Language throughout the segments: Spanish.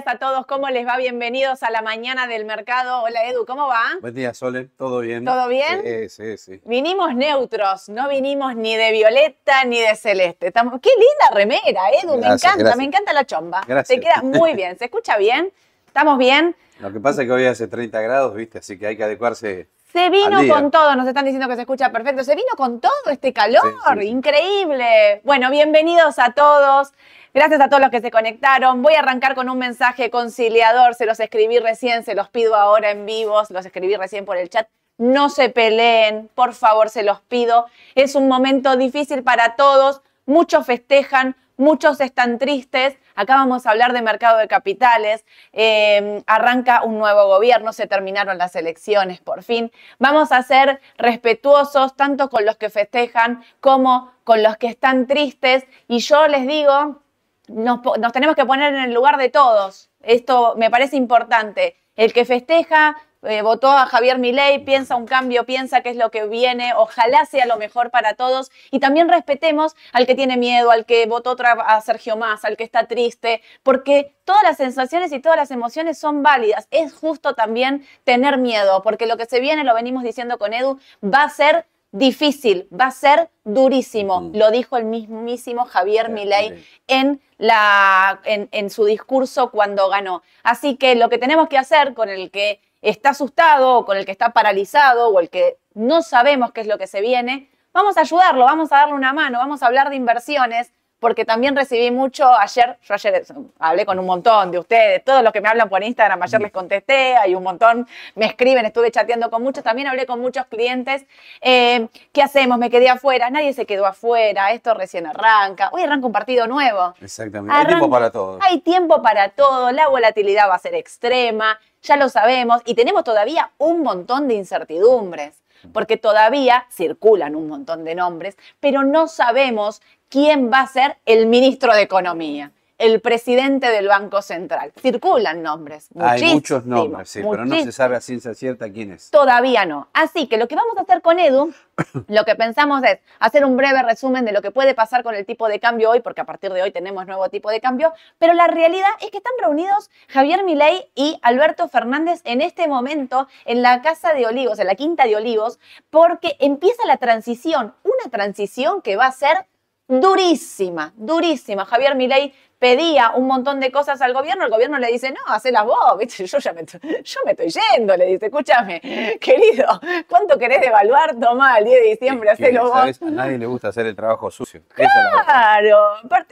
Días a todos, ¿cómo les va? Bienvenidos a la mañana del mercado. Hola Edu, ¿cómo va? Buen día, Sole, ¿todo bien? ¿Todo bien? Sí, sí, sí. Vinimos neutros, no vinimos ni de violeta ni de celeste. Estamos... Qué linda remera, Edu, me encanta, gracias. me encanta la chomba. Gracias. Te queda muy bien, ¿se escucha bien? ¿Estamos bien? Lo que pasa es que hoy hace 30 grados, ¿viste? Así que hay que adecuarse. Se vino con todo, nos están diciendo que se escucha perfecto. Se vino con todo este calor, Sí, sí, sí. increíble. Bueno, bienvenidos a todos. Gracias a todos los que se conectaron. Voy a arrancar con un mensaje conciliador. Se los escribí recién, se los pido ahora en vivo, se los escribí recién por el chat. No se peleen, por favor, se los pido. Es un momento difícil para todos. Muchos festejan, muchos están tristes. Acá vamos a hablar de mercado de capitales. Eh, arranca un nuevo gobierno, se terminaron las elecciones por fin. Vamos a ser respetuosos tanto con los que festejan como con los que están tristes. Y yo les digo, nos, tenemos que poner en el lugar de todos. Esto me parece importante. El que festeja, eh, votó a Javier Milei, piensa un cambio, piensa qué es lo que viene, ojalá sea lo mejor para todos. Y también respetemos al que tiene miedo, al que votó a Sergio Más, al que está triste, porque todas las sensaciones y todas las emociones son válidas. Es justo también tener miedo, porque lo que se viene, lo venimos diciendo con Edu, va a ser difícil, va a ser durísimo. Mm. Lo dijo el mismísimo Javier Sí, Milei sí. en, la, en, en su discurso cuando ganó. Así que lo que tenemos que hacer con el que está asustado, o con el que está paralizado, o el que no sabemos qué es lo que se viene, vamos a ayudarlo, vamos a darle una mano, vamos a hablar de inversiones, porque también recibí mucho ayer, yo ayer eh, hablé con un montón de ustedes, todos los que me hablan por Instagram, ayer les contesté, hay un montón, me escriben, estuve chateando con muchos, también hablé con muchos clientes. Eh, ¿Qué hacemos? Me quedé afuera, nadie se quedó afuera, esto recién arranca, hoy arranca un partido nuevo. Exactamente. Hay tiempo para todo. Hay tiempo para todo, la volatilidad va a ser extrema, ya lo sabemos, y tenemos todavía un montón de incertidumbres, porque todavía circulan un montón de nombres, pero no sabemos quién va a ser el ministro de Economía, el presidente del Banco Central. Circulan nombres, Hay muchos nombres, sí, pero no se sabe a ciencia cierta quién es. Todavía no. Así que lo que vamos a hacer con Edu, lo que pensamos es hacer un breve resumen de lo que puede pasar con el tipo de cambio hoy, porque a partir de hoy tenemos nuevo tipo de cambio, pero la realidad es que están reunidos Javier Milei y Alberto Fernández en este momento en la Casa de Olivos, en la Quinta de Olivos, porque empieza la transición, una transición que va a ser durísima, durísima. Javier Milei pedía un montón de cosas al gobierno, el gobierno le dice, no, hacelas vos, ¿viste? Yo ya me, estoy- yo me estoy yendo, le dice, escúchame, querido, ¿cuánto querés devaluar? Tomá, el 10 de diciembre, hacelo vos. A nadie le gusta hacer el trabajo sucio. Claro,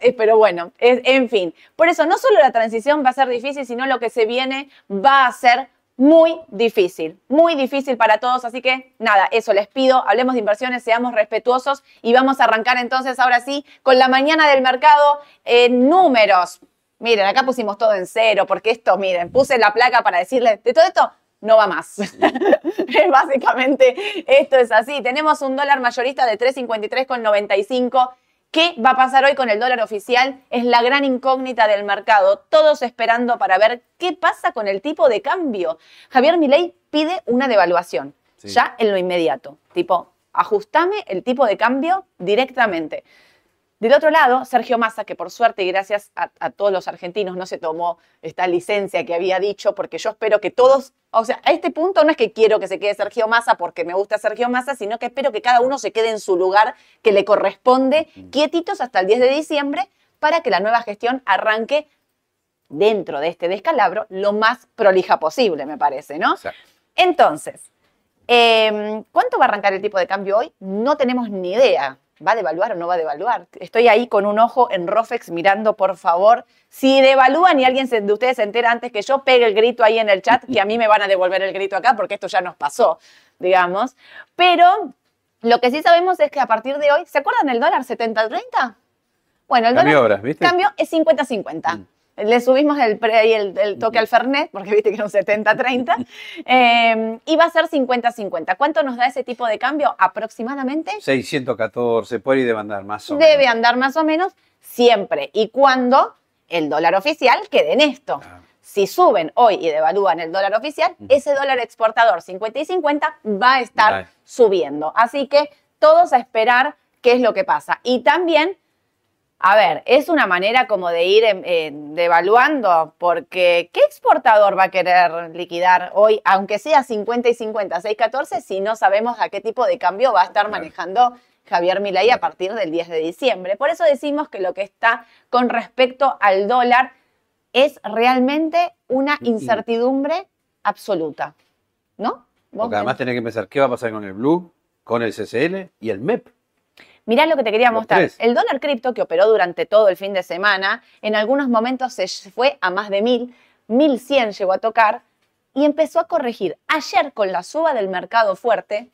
eh, pero bueno, es- en fin. Por eso no solo la transición va a ser difícil, sino lo que se viene va a ser muy difícil, muy difícil para todos. Así que nada, eso les pido, hablemos de inversiones, seamos respetuosos y vamos a arrancar entonces ahora sí con la mañana del mercado en números. Miren, acá pusimos todo en cero, porque esto, miren, puse la placa para decirles, de todo esto no va más. Básicamente, esto es así. Tenemos un dólar mayorista de 353,95. ¿Qué va a pasar hoy con el dólar oficial? Es la gran incógnita del mercado. Todos esperando para ver qué pasa con el tipo de cambio. Javier Milei pide una devaluación, Sí. ya en lo inmediato. Tipo, ajustame el tipo de cambio directamente. Del otro lado, Sergio Massa, que por suerte y gracias a, a todos los argentinos no se tomó esta licencia que había dicho, porque yo espero que todos, o sea, a este punto no es que quiero que se quede Sergio Massa porque me gusta Sergio Massa, sino que espero que cada uno se quede en su lugar que le corresponde, quietitos hasta el 10 de diciembre, para que la nueva gestión arranque dentro de este descalabro lo más prolija posible, me parece, ¿no? Exacto. Entonces, eh, ¿cuánto va a arrancar el tipo de cambio hoy? No tenemos ni idea. ¿Va a devaluar o no va a devaluar? Estoy ahí con un ojo en Rofex mirando, por favor. Si devalúan y alguien se- de ustedes se entera antes que yo, pegue el grito ahí en el chat, que a mí me van a devolver el grito acá, porque esto ya nos pasó, digamos. Pero lo que sí sabemos es que a partir de hoy, ¿se acuerdan el dólar 70-30? Bueno, el Cambió dólar ahora, ¿viste? cambio es 50-50. Mm. Le subimos el, pre- ahí el, el toque al Fernet, porque viste que era un 70-30, eh, y va a ser 50-50. ¿Cuánto nos da ese tipo de cambio aproximadamente? 614, por ahí debe andar más o menos. Debe andar más o menos siempre y cuando el dólar oficial quede en esto. Ah. Si suben hoy y devalúan el dólar oficial, ese dólar exportador 50 y 50 va a estar subiendo. Así que todos a esperar qué es lo que pasa. Y también A ver, es una manera como de ir em, eh, devaluando, porque ¿qué exportador va a querer liquidar hoy, aunque sea 50 y 50, 6.14, si no sabemos a qué tipo de cambio va a estar manejando Javier Milei a partir del 10 de diciembre? Por eso decimos que lo que está con respecto al dólar es realmente una incertidumbre absoluta, ¿no? ¿Vos Porque además tenés que pensar qué va a pasar con el Blue, con el CCL y el MEP. Mirá lo que te quería mostrar. tres. El dólar cripto que operó durante todo el fin de semana, en algunos momentos se fue a más de 1000, 1100 llegó a tocar y empezó a corregir. Ayer con la suba del mercado fuerte,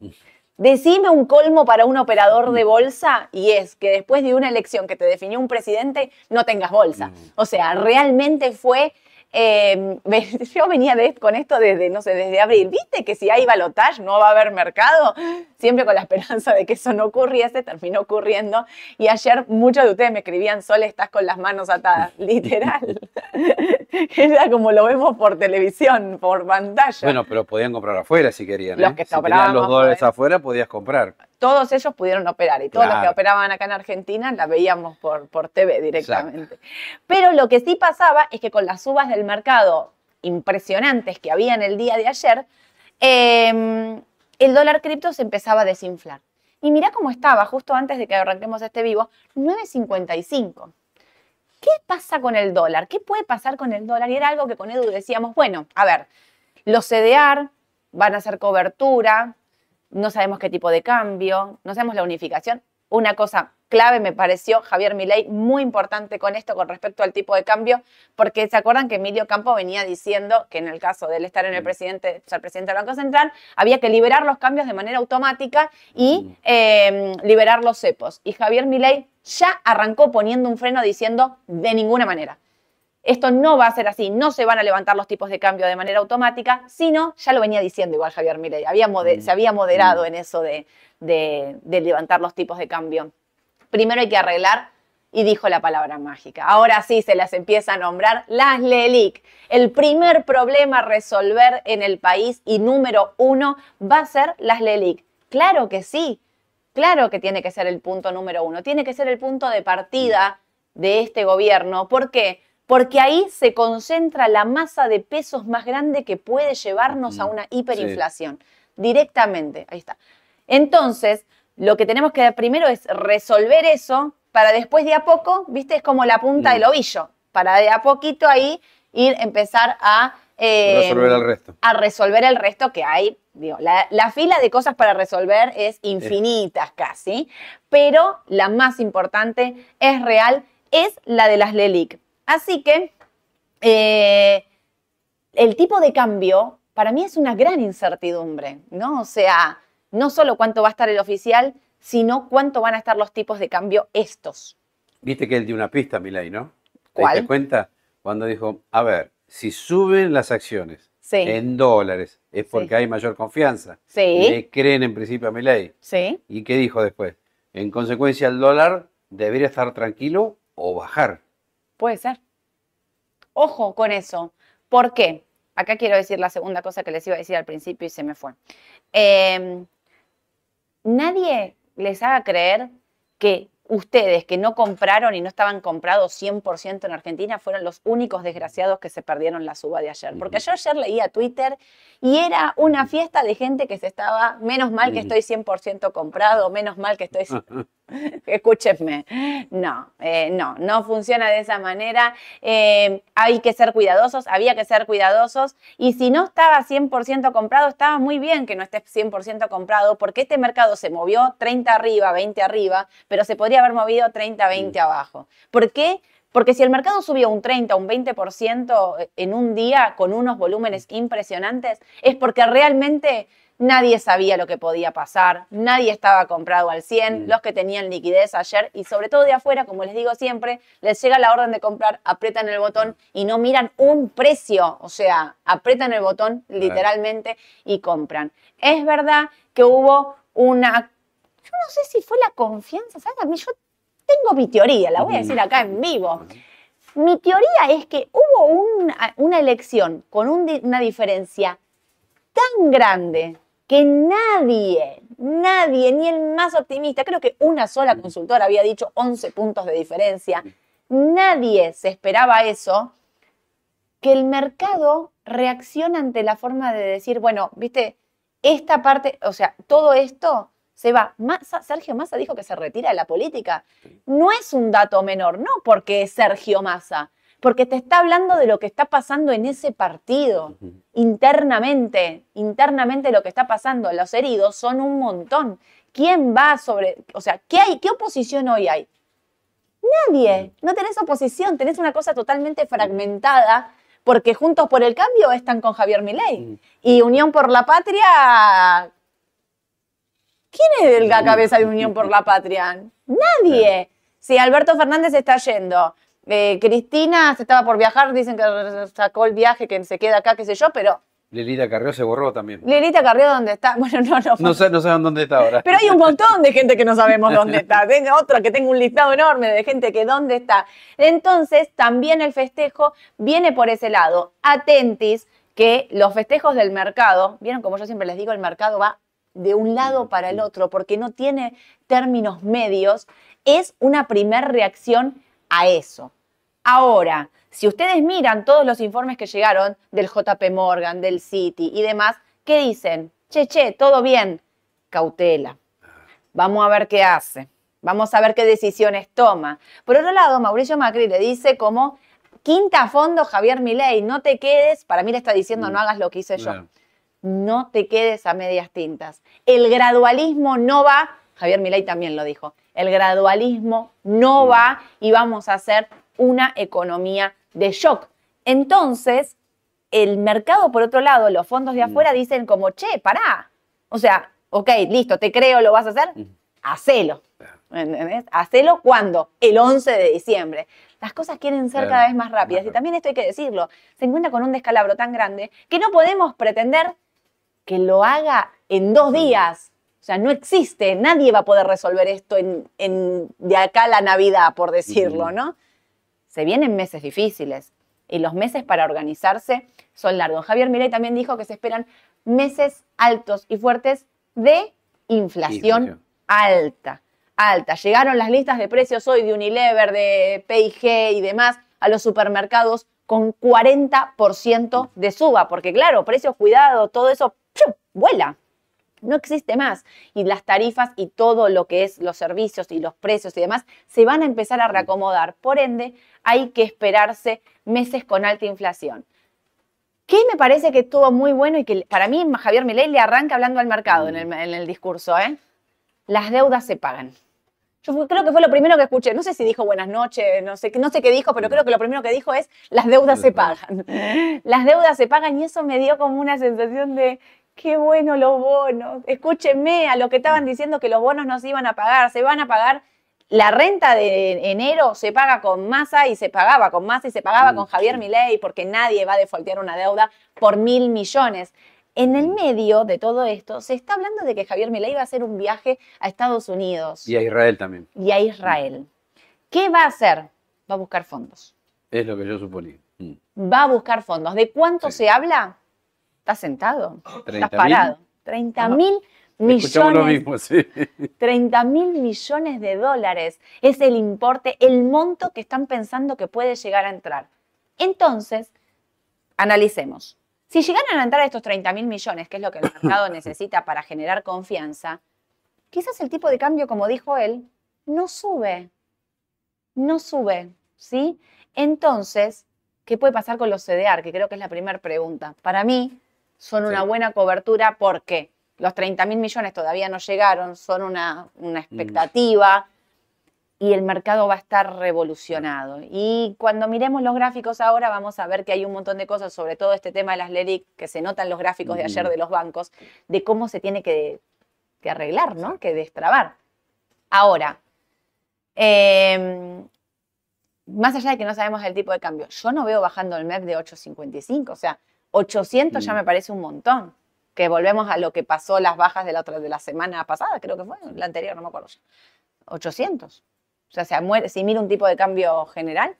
decime un colmo para un operador de bolsa y es que después de una elección que te definió un presidente, no tengas bolsa. O sea, realmente fue... eh, yo venía de- con esto desde, no sé, desde abril. ¿Viste que si hay balotage no va a haber mercado? Siempre con la esperanza de que eso no ocurriese, terminó ocurriendo. Y ayer muchos de ustedes me escribían, Sol, estás con las manos atadas. Literal. Era como lo vemos por televisión, por pantalla. Bueno, pero podían comprar afuera si querían. Los ¿eh? que si tenían los dólares afuera. afuera, podías comprar. Todos ellos pudieron operar y todos los que Claro. operaban acá en Argentina la veíamos por, por TV directamente. Pero lo que sí pasaba es que con las subas del mercado impresionantes que había en el día de ayer, eh, el dólar cripto se empezaba a desinflar. Y mirá cómo estaba justo antes de que arranquemos este vivo, 9.55. ¿Qué pasa con el dólar? ¿Qué puede pasar con el dólar? Y era algo que con Edu decíamos, bueno, a ver, los CDR van a hacer cobertura, no sabemos qué tipo de cambio, no sabemos la unificación. Una cosa clave me pareció Javier Milei muy importante con esto con respecto al tipo de cambio, porque se acuerdan que Emilio Campo venía diciendo que en el caso de él estar en el presidente, ser presidente del Banco Central, había que liberar los cambios de manera automática y eh, liberar los cepos. Y Javier Milei ya arrancó poniendo un freno diciendo de ninguna manera. Esto no va a ser así, no se van a levantar los tipos de cambio de manera automática, sino, ya lo venía diciendo igual Javier Milei, había Mm. se había moderado Mm. en eso de, de- de levantar los tipos de cambio. Primero hay que arreglar, y dijo la palabra mágica. Ahora sí se las empieza a nombrar las LELIC. El primer problema a resolver en el país y número uno va a ser las LELIC. Claro que sí, claro que tiene que ser el punto número uno, tiene que ser el punto de partida de este gobierno. ¿Por qué? Porque ahí se concentra la masa de pesos más grande que puede llevarnos a Mm, una hiperinflación. Directamente, ahí está. Entonces, lo que tenemos que primero es resolver eso para después de a poco, viste, es como la punta Mm. del ovillo, para de a poquito ahí ir empezar a... eh, Resolver el resto. a resolver el resto que hay. Digo, la, la fila de cosas para resolver es infinitas casi, pero la más importante es real, es la de las LELIC. Así que eh, el tipo de cambio para mí es una gran incertidumbre, ¿no? O sea, no solo cuánto va a estar el oficial, sino cuánto van a estar los tipos de cambio estos. Viste que él dio una pista, Milei, ¿no? ¿Te ¿Cuál? diste cuenta? Cuando dijo, a ver, si suben las acciones Sí. en dólares, es porque Sí. hay mayor confianza. Sí. Le creen en principio a Milei. Sí. ¿Y qué dijo después? En consecuencia, el dólar debería estar tranquilo o bajar. Puede ser. Ojo con eso. ¿Por qué? Acá quiero decir la segunda cosa que les iba a decir al principio y se me fue. Eh, nadie les haga creer que ustedes que no compraron y no estaban comprados 100% en Argentina fueron los únicos desgraciados que se perdieron la suba de ayer. Porque yo ayer leía Twitter y era una fiesta de gente que se estaba, menos mal que estoy 100% comprado, menos mal que estoy Escúchenme, no, eh, no, no funciona de esa manera. Eh, hay que ser cuidadosos, había que ser cuidadosos. Y si no estaba 100% comprado, estaba muy bien que no esté 100% comprado, porque este mercado se movió 30 arriba, 20 arriba, pero se podría haber movido 30, 20 abajo. ¿Por qué? Porque si el mercado subió un 30, un 20% en un día con unos volúmenes impresionantes, es porque realmente nadie sabía lo que podía pasar, nadie estaba comprado al 100, Mm. los que tenían liquidez ayer y sobre todo de afuera, como les digo siempre, les llega la orden de comprar, aprietan el botón y no miran un precio, o sea, aprietan el botón literalmente y compran. Es verdad que hubo una, yo no sé si fue la confianza, ¿sabes? A mí yo tengo mi teoría, la voy a decir acá en vivo. Mi teoría es que hubo una, una elección con un una diferencia tan grande que nadie, nadie, ni el más optimista, creo que una sola consultora había dicho 11 puntos de diferencia, nadie se esperaba eso, que el mercado reacciona ante la forma de decir, bueno, viste, esta parte, o sea, todo esto se va. Massa, Sergio Massa dijo que se retira de la política. No es un dato menor, no porque es Sergio Massa, porque te está hablando de lo que está pasando en ese partido, internamente, internamente lo que está pasando. Los heridos son un montón. ¿Quién va sobre, o sea, qué hay, qué oposición hoy hay? Nadie. No tenés oposición, tenés una cosa totalmente fragmentada porque Juntos por el Cambio están con Javier Milei y Unión por la Patria ¿Quién es la cabeza de Unión por la Patria? Nadie. Si Alberto Fernández está yendo, eh, Cristina se estaba por viajar, dicen que sacó el viaje, que se queda acá, qué sé yo, pero... Lilita Carrió se borró también. Lilita Carrió, ¿dónde está? Bueno, no, no. No, sé, no saben dónde está ahora. Pero hay un montón de gente que no sabemos dónde está. Tengo otra que tengo un listado enorme de gente que dónde está. Entonces, también el festejo viene por ese lado. Atentis que los festejos del mercado, vieron como yo siempre les digo, el mercado va de un lado para el otro porque no tiene términos medios, es una primer reacción a eso. Ahora, si ustedes miran todos los informes que llegaron del JP Morgan, del Citi y demás, ¿qué dicen? Che, che, todo bien, cautela. Vamos a ver qué hace. Vamos a ver qué decisiones toma. Por otro lado, Mauricio Macri le dice como quinta fondo Javier Milei, no te quedes, para mí le está diciendo no hagas lo que hice yo. No te quedes a medias tintas. El gradualismo no va, Javier Milei también lo dijo, el gradualismo no va y vamos a hacer una economía de shock. Entonces, el mercado, por otro lado, los fondos de afuera dicen como, che, pará. O sea, ok, listo, te creo, lo vas a hacer, hacelo. ¿Entendés? Hacelo cuando? El 11 de diciembre. Las cosas quieren ser cada vez más rápidas. Y también esto hay que decirlo. Se encuentra con un descalabro tan grande que no podemos pretender que lo haga en dos días. O sea, no existe. Nadie va a poder resolver esto en, en de acá a la Navidad, por decirlo, ¿no? se vienen meses difíciles y los meses para organizarse son largos. Javier Milei también dijo que se esperan meses altos y fuertes de inflación, alta, alta. Llegaron las listas de precios hoy de Unilever, de P&G y demás a los supermercados con 40% de suba, porque claro, precios, cuidado, todo eso vuela no existe más. Y las tarifas y todo lo que es los servicios y los precios y demás se van a empezar a reacomodar. Por ende, hay que esperarse meses con alta inflación. ¿Qué me parece que estuvo muy bueno y que para mí Javier Milei le arranca hablando al mercado en el, discurso? ¿eh? Las deudas se pagan. Yo creo que fue lo primero que escuché. No sé si dijo buenas noches, no sé, no sé qué dijo, pero creo que lo primero que dijo es las deudas se pagan. Las deudas se pagan y eso me dio como una sensación de qué bueno los bonos. Escúchenme a lo que estaban diciendo que los bonos no se iban a pagar, se van a pagar. La renta de enero se paga con masa y se pagaba con masa y se pagaba con Javier Milei porque nadie va a defaultear una deuda por mil millones. En el medio de todo esto se está hablando de que Javier Milei va a hacer un viaje a Estados Unidos. Y a Israel también. Y a Israel. ¿Qué va a hacer? Va a buscar fondos. Es lo que yo suponía. Mm. Va a buscar fondos. ¿De cuánto se habla? Estás sentado, estás parado. 30 mil millones. Lo mismo, sí. 30 mil millones de dólares es el importe, el monto que están pensando que puede llegar a entrar. Entonces, analicemos. Si llegaran a entrar estos 30 mil millones, que es lo que el mercado necesita para generar confianza, quizás el tipo de cambio, como dijo él, no sube. No sube, ¿sí? Entonces, ¿qué puede pasar con los CDR? Que creo que es la primera pregunta. Para mí, son una buena cobertura porque los 30 mil millones todavía no llegaron, son una, una expectativa y el mercado va a estar revolucionado. Y cuando miremos los gráficos ahora vamos a ver que hay un montón de cosas, sobre todo este tema de las LELIC, que se notan los gráficos de ayer de los bancos, de cómo se tiene que, arreglar, ¿no? Que destrabar. Ahora, em, más allá de que no sabemos el tipo de cambio, yo no veo bajando el MEP de 8.55, o sea, 800 ya mm. me parece un montón. Que volvemos a lo que pasó las bajas de la, otra, de la semana pasada, creo que fue, la anterior, no me acuerdo. 800. O sea, se muere, si mira un tipo de cambio general,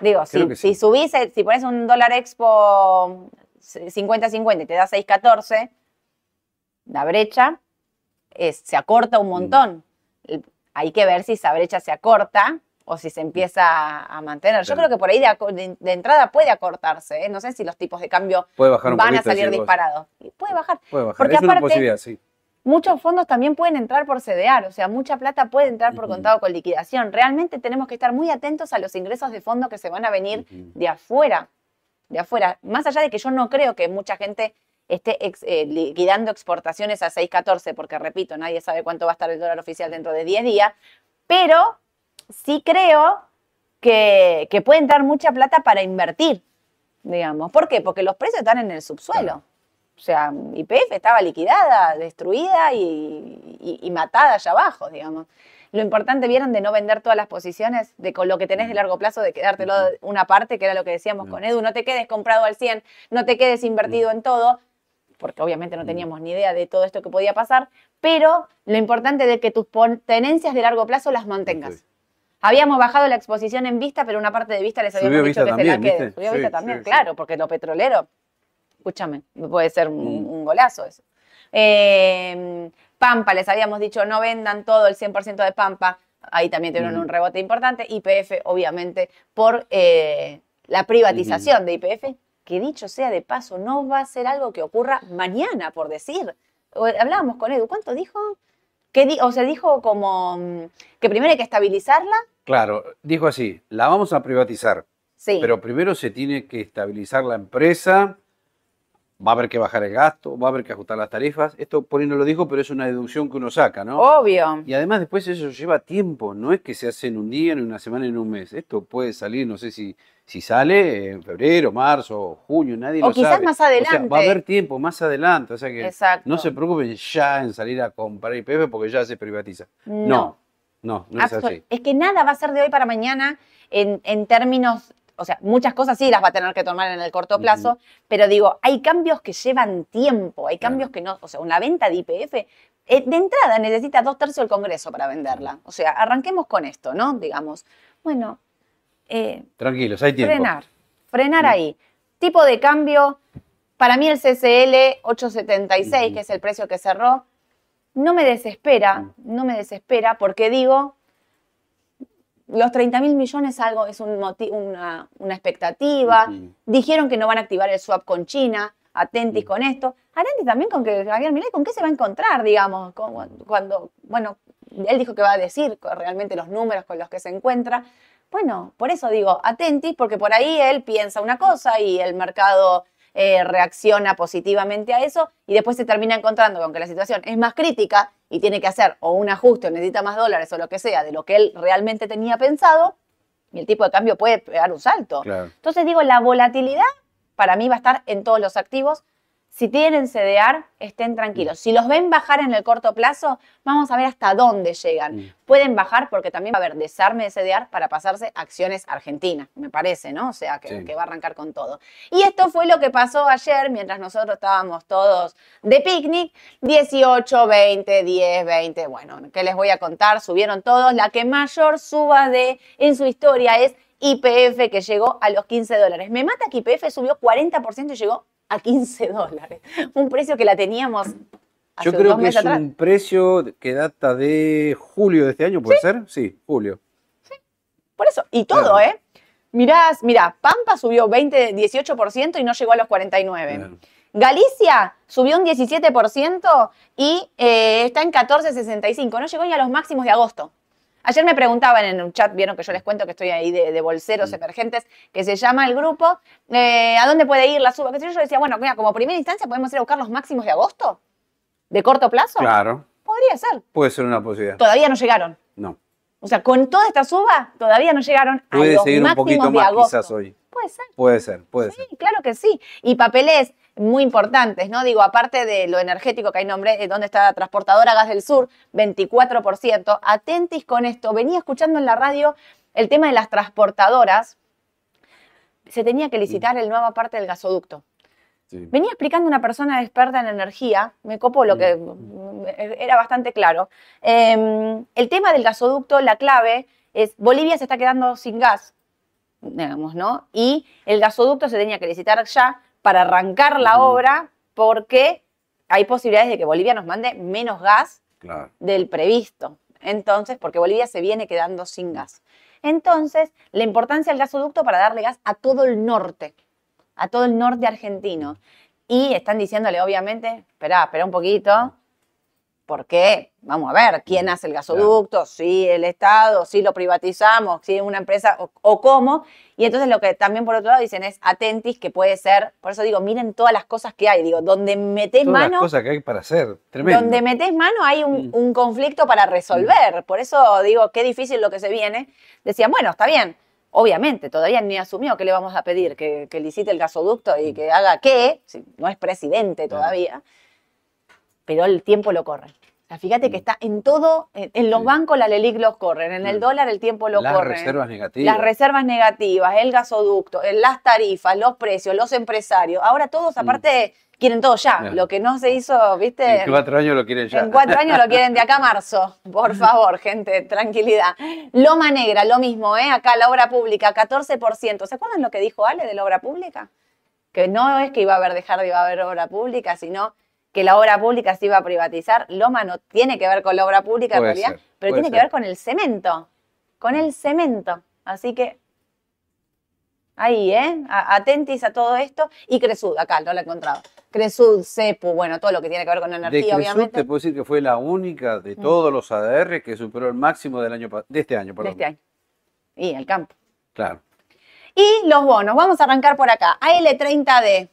digo, si, si subís, si pones un dólar expo 50-50 y te da 6-14, la brecha es- se acorta Mm. un montón. El- Hay que ver si esa brecha se acorta o si se empieza a, mantener. Yo creo que por ahí de, entrada puede acortarse. ¿eh? No sé si los tipos de cambio van a salir disparados. Puede bajar. Puede bajar. Porque es una aparte- posibilidad, sí. Muchos fondos también pueden entrar por CDR, o sea, mucha plata puede entrar por contado con liquidación. Realmente tenemos que estar muy atentos a los ingresos de fondo que se van a venir de afuera, de afuera. Más allá de que yo no creo que mucha gente esté ex- eh, liquidando exportaciones a 6.14, porque repito, nadie sabe cuánto va a estar el dólar oficial dentro de 10 días, pero sí creo que, que puede entrar mucha plata para invertir, digamos. ¿Por qué? Porque los precios están en el subsuelo. O sea, YPF estaba liquidada, destruida y, y- y matada allá abajo, digamos. Lo importante, vieron, de no vender todas las posiciones, de con lo que tenés de largo plazo, de quedártelo una parte, que era lo que decíamos con Edu, no te quedes comprado al 100, no te quedes invertido en todo, porque obviamente no teníamos ni idea de todo esto que podía pasar, pero lo importante es que tus tenencias de largo plazo las mantengas. Habíamos bajado la exposición en vista, pero una parte de vista les habíamos Subió dicho que se la también, quede. ¿viste? Subió Sí, vista también, sí, sí. claro, porque lo petrolero, escúchame, puede ser un, Mm. un golazo eso. Eh, Pampa, les habíamos dicho, no vendan todo el 100% de Pampa. Ahí también tuvieron Mm. un rebote importante. YPF, obviamente, por eh, la privatización de YPF, que dicho sea de paso, no va a ser algo que ocurra mañana, por decir. Hablábamos con Edu, ¿cuánto dijo? ¿Qué di- o sea, dijo como mm, que primero hay que estabilizarla. Claro, dijo así, la vamos a privatizar, Sí. pero primero se tiene que estabilizar la empresa, va a haber que bajar el gasto, va a haber que ajustar las tarifas. Esto por ahí no lo dijo, pero es una deducción que uno saca, ¿no? Obvio. Y además después eso lleva tiempo, no es que se hace en un día, en una semana, en un mes. Esto puede salir, no sé si, si sale en febrero, marzo, junio, nadie O lo quizás sabe. más O sea, adelante. va a haber tiempo más adelante, o sea que Exacto. no se preocupen ya en salir a comprar IPF porque ya se privatiza. No, no, no es Absol- así. Es que nada va a ser de hoy para mañana en, en términos, o sea, muchas cosas sí las va a tener que tomar en el corto plazo, pero digo, hay cambios que llevan tiempo, hay cambios que no, o sea, una venta de IPF, eh, de entrada necesita dos tercios del Congreso para venderla. O sea, arranquemos con esto, ¿no? Digamos, bueno, eh, Tranquilos, hay tiempo. frenar, frenar ahí. Tipo de cambio, para mí el CCL 876, Ujú. que es el precio que cerró, no me desespera, no me desespera porque digo, los 30 mil millones algo es un una, una expectativa. Dijeron que no van a activar el swap con China. Atentis con esto. Atentis también con que Javier Milei, ¿con qué se va a encontrar, digamos? Con- Cuando, bueno, él dijo que va a decir realmente los números con los que se encuentra. Bueno, por eso digo, atentis, porque por ahí él piensa una cosa y el mercado eh, reacciona positivamente a eso y después se termina encontrando con que la situación es más crítica y tiene que hacer o un ajuste o necesita más dólares o lo que sea de lo que él realmente tenía pensado y el tipo de cambio puede pegar un salto. Claro. Entonces digo, la volatilidad para mí va a estar en todos los activos. Si tienen CDR, estén tranquilos. Si los ven bajar en el corto plazo, vamos a ver hasta dónde llegan. Mm. Pueden bajar porque también va a haber desarme de CDR para pasarse a acciones argentinas, me parece, ¿no? O sea, que, Sí. que va a arrancar con todo. Y esto fue lo que pasó ayer mientras nosotros estábamos todos de picnic. 18, 20, 10, 20. Bueno, ¿qué les voy a contar? Subieron todos. La que mayor suba de en su historia es IPF, que llegó a los 15 dólares. Me mata que IPF subió 40% y llegó a 15 dólares. Un precio que la teníamos hace Yo creo dos que meses es atrás. un precio que data de julio de este año, ¿puede ser? Sí, julio. Por eso, y todo, Claro. ¿eh? Mirás, mirá, Pampa subió 20, 18% y no llegó a los 49. Claro. Galicia subió un 17% y eh, está en 14.65. No llegó ni a los máximos de agosto. Ayer me preguntaban en un chat, vieron que yo les cuento que estoy ahí de, de bolseros Mm. emergentes, que se llama el grupo, eh, ¿a dónde puede ir la suba? ¿Qué sé yo? Decía, bueno, mira, como primera instancia podemos ir a buscar los máximos de agosto, de corto plazo. Claro, Podría ser. puede ser una posibilidad. Todavía no llegaron. No. O sea, con toda esta suba, todavía no llegaron a Puede los seguir un poquito de más agosto. quizás hoy. Puede ser. Puede ser, puede ser. Sí, claro que sí. Y papeles muy importantes, ¿no? Digo, aparte de lo energético que hay nombre, ¿dónde está la transportadora Gas del Sur? 24%. Atentis con esto. Venía escuchando en la radio el tema de las transportadoras. Se tenía que licitar el nueva parte del gasoducto. Sí. Venía explicando una persona experta en energía, me copó lo que era bastante claro. Eh, el tema del gasoducto, la clave es Bolivia se está quedando sin gas, digamos, ¿no? Y el gasoducto se tenía que licitar ya para arrancar la obra porque hay posibilidades de que Bolivia nos mande menos gas Claro. del previsto. Entonces, porque Bolivia se viene quedando sin gas. Entonces, la importancia del gasoducto para darle gas a todo el norte, a todo el norte argentino. Y están diciéndole, obviamente, espera, espera un poquito, porque vamos a ver quién hace el gasoducto, si el Estado, si lo privatizamos, si es una empresa o, o cómo. Y entonces lo que también por otro lado dicen es atentis, que puede ser, por eso digo, miren todas las cosas que hay, digo, donde metés Todas las mano, cosas que hay para hacer. Tremendo. donde metés mano hay un, Mm. un conflicto para resolver. Por eso digo, qué difícil lo que se viene. Decían, bueno, está bien. Obviamente, todavía ni asumió que le vamos a pedir, que, que licite el gasoducto y que haga qué, si no es presidente Claro. Pero el tiempo lo corre. O sea, fíjate que Mm. está en todo, en, en los Sí. bancos la LELIC los corren, en el Mm. dólar el tiempo lo Las corre. reservas negativas. Las reservas negativas, el gasoducto, las tarifas, los precios, los empresarios. Ahora todos, aparte, quieren todo ya. Lo que no se hizo, ¿viste? En cuatro años lo quieren ya. En cuatro años lo quieren de acá a marzo. Por favor, gente, tranquilidad. Loma Negra, lo mismo, ¿eh? Acá la obra pública, 14%. ¿Se acuerdan lo que dijo Ale de la obra pública? Que no es que iba a haber dejar de iba a haber obra pública, sino que la obra pública se iba a privatizar. Loma no tiene que ver con la obra pública en Puede realidad, ser, pero tiene que ver con el cemento. Con el cemento. Así que Ahí, ¿eh? Atentis a todo esto. Y Cresud, acá, no la he encontrado. Cresud, CEPU, bueno, todo lo que tiene que ver con De energía, Cresud obviamente. te puedo decir que fue la única de todos los ADR que superó el máximo del año de este año, de perdón. este año. Y el campo. Claro. Y los bonos, vamos a arrancar por acá. AL30D.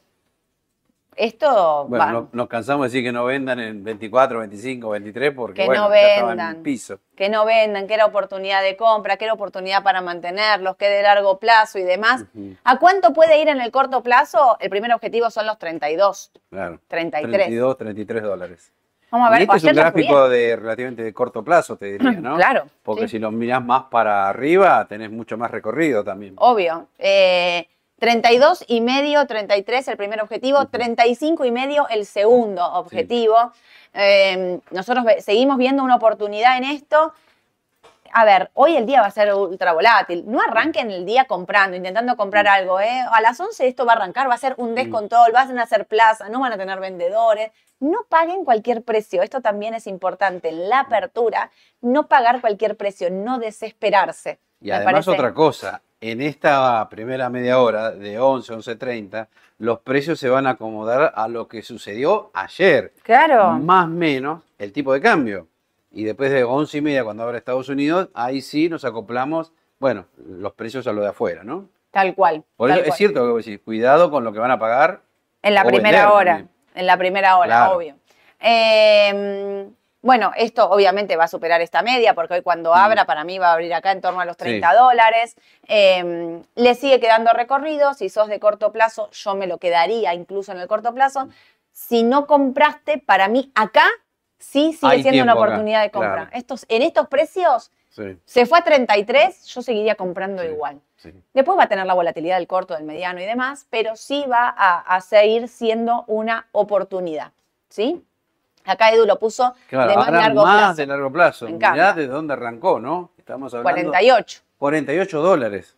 Esto Bueno, va- no- nos cansamos de decir que no vendan en 24, 25, 23 porque Que bueno, no ya estaban en vendan. piso. que no vendan, que era oportunidad de compra, que era oportunidad para mantenerlos, que de largo plazo y demás. ¿A cuánto puede ir en el corto plazo? El primer objetivo son los 32, Claro. 33. 32, 33 dólares. Vamos a ver, y este es un gráfico de relativamente de corto plazo, te diría, ¿no? Claro, Porque sí. si lo mirás más para arriba, tenés mucho más recorrido también. Obvio. Eh, 32 y medio, 33 el primer objetivo, 35 y medio el segundo objetivo. Eh, nosotros seguimos viendo una oportunidad en esto. A ver, hoy el día va a ser ultra volátil. No arranquen el día comprando, intentando comprar algo. ¿eh? A las 11 esto va a arrancar, va a ser un descontrol, van a hacer plaza, no van a tener vendedores. No paguen cualquier precio. Esto también es importante. En la apertura, no pagar cualquier precio, no desesperarse. Y además otra cosa, en esta primera media hora de 11, 11.30, los precios se van a acomodar a lo que sucedió ayer. Claro. Más o menos el tipo de cambio. Y después de 11 y media, cuando abra Estados Unidos, ahí sí nos acoplamos, bueno, los precios a lo de afuera, ¿no? Tal cual. Por tal eso es cierto que vos decís, cuidado con lo que van a pagar. En la primera vender hora. también. En la primera hora, Claro. obvio. Eh, bueno, esto obviamente va a superar esta media porque hoy cuando Mm. abra, para mí va a abrir acá en torno a los 30 Sí. dólares. Eh, le sigue quedando recorrido. Si sos de corto plazo, yo me lo quedaría incluso en el corto plazo. Si no compraste, para mí acá sí sigue Hay siendo una acá, oportunidad de compra. claro. Estos, en estos precios, Sí, se fue a 33, yo seguiría comprando Sí. igual. Después va a tener la volatilidad del corto, del mediano y demás, pero sí va a, a seguir siendo una oportunidad. ¿Sí? Acá Edu lo puso Claro, de más largo más plazo. de largo plazo. Mirá de dónde arrancó, ¿no? Estamos hablando 48. 48 dólares.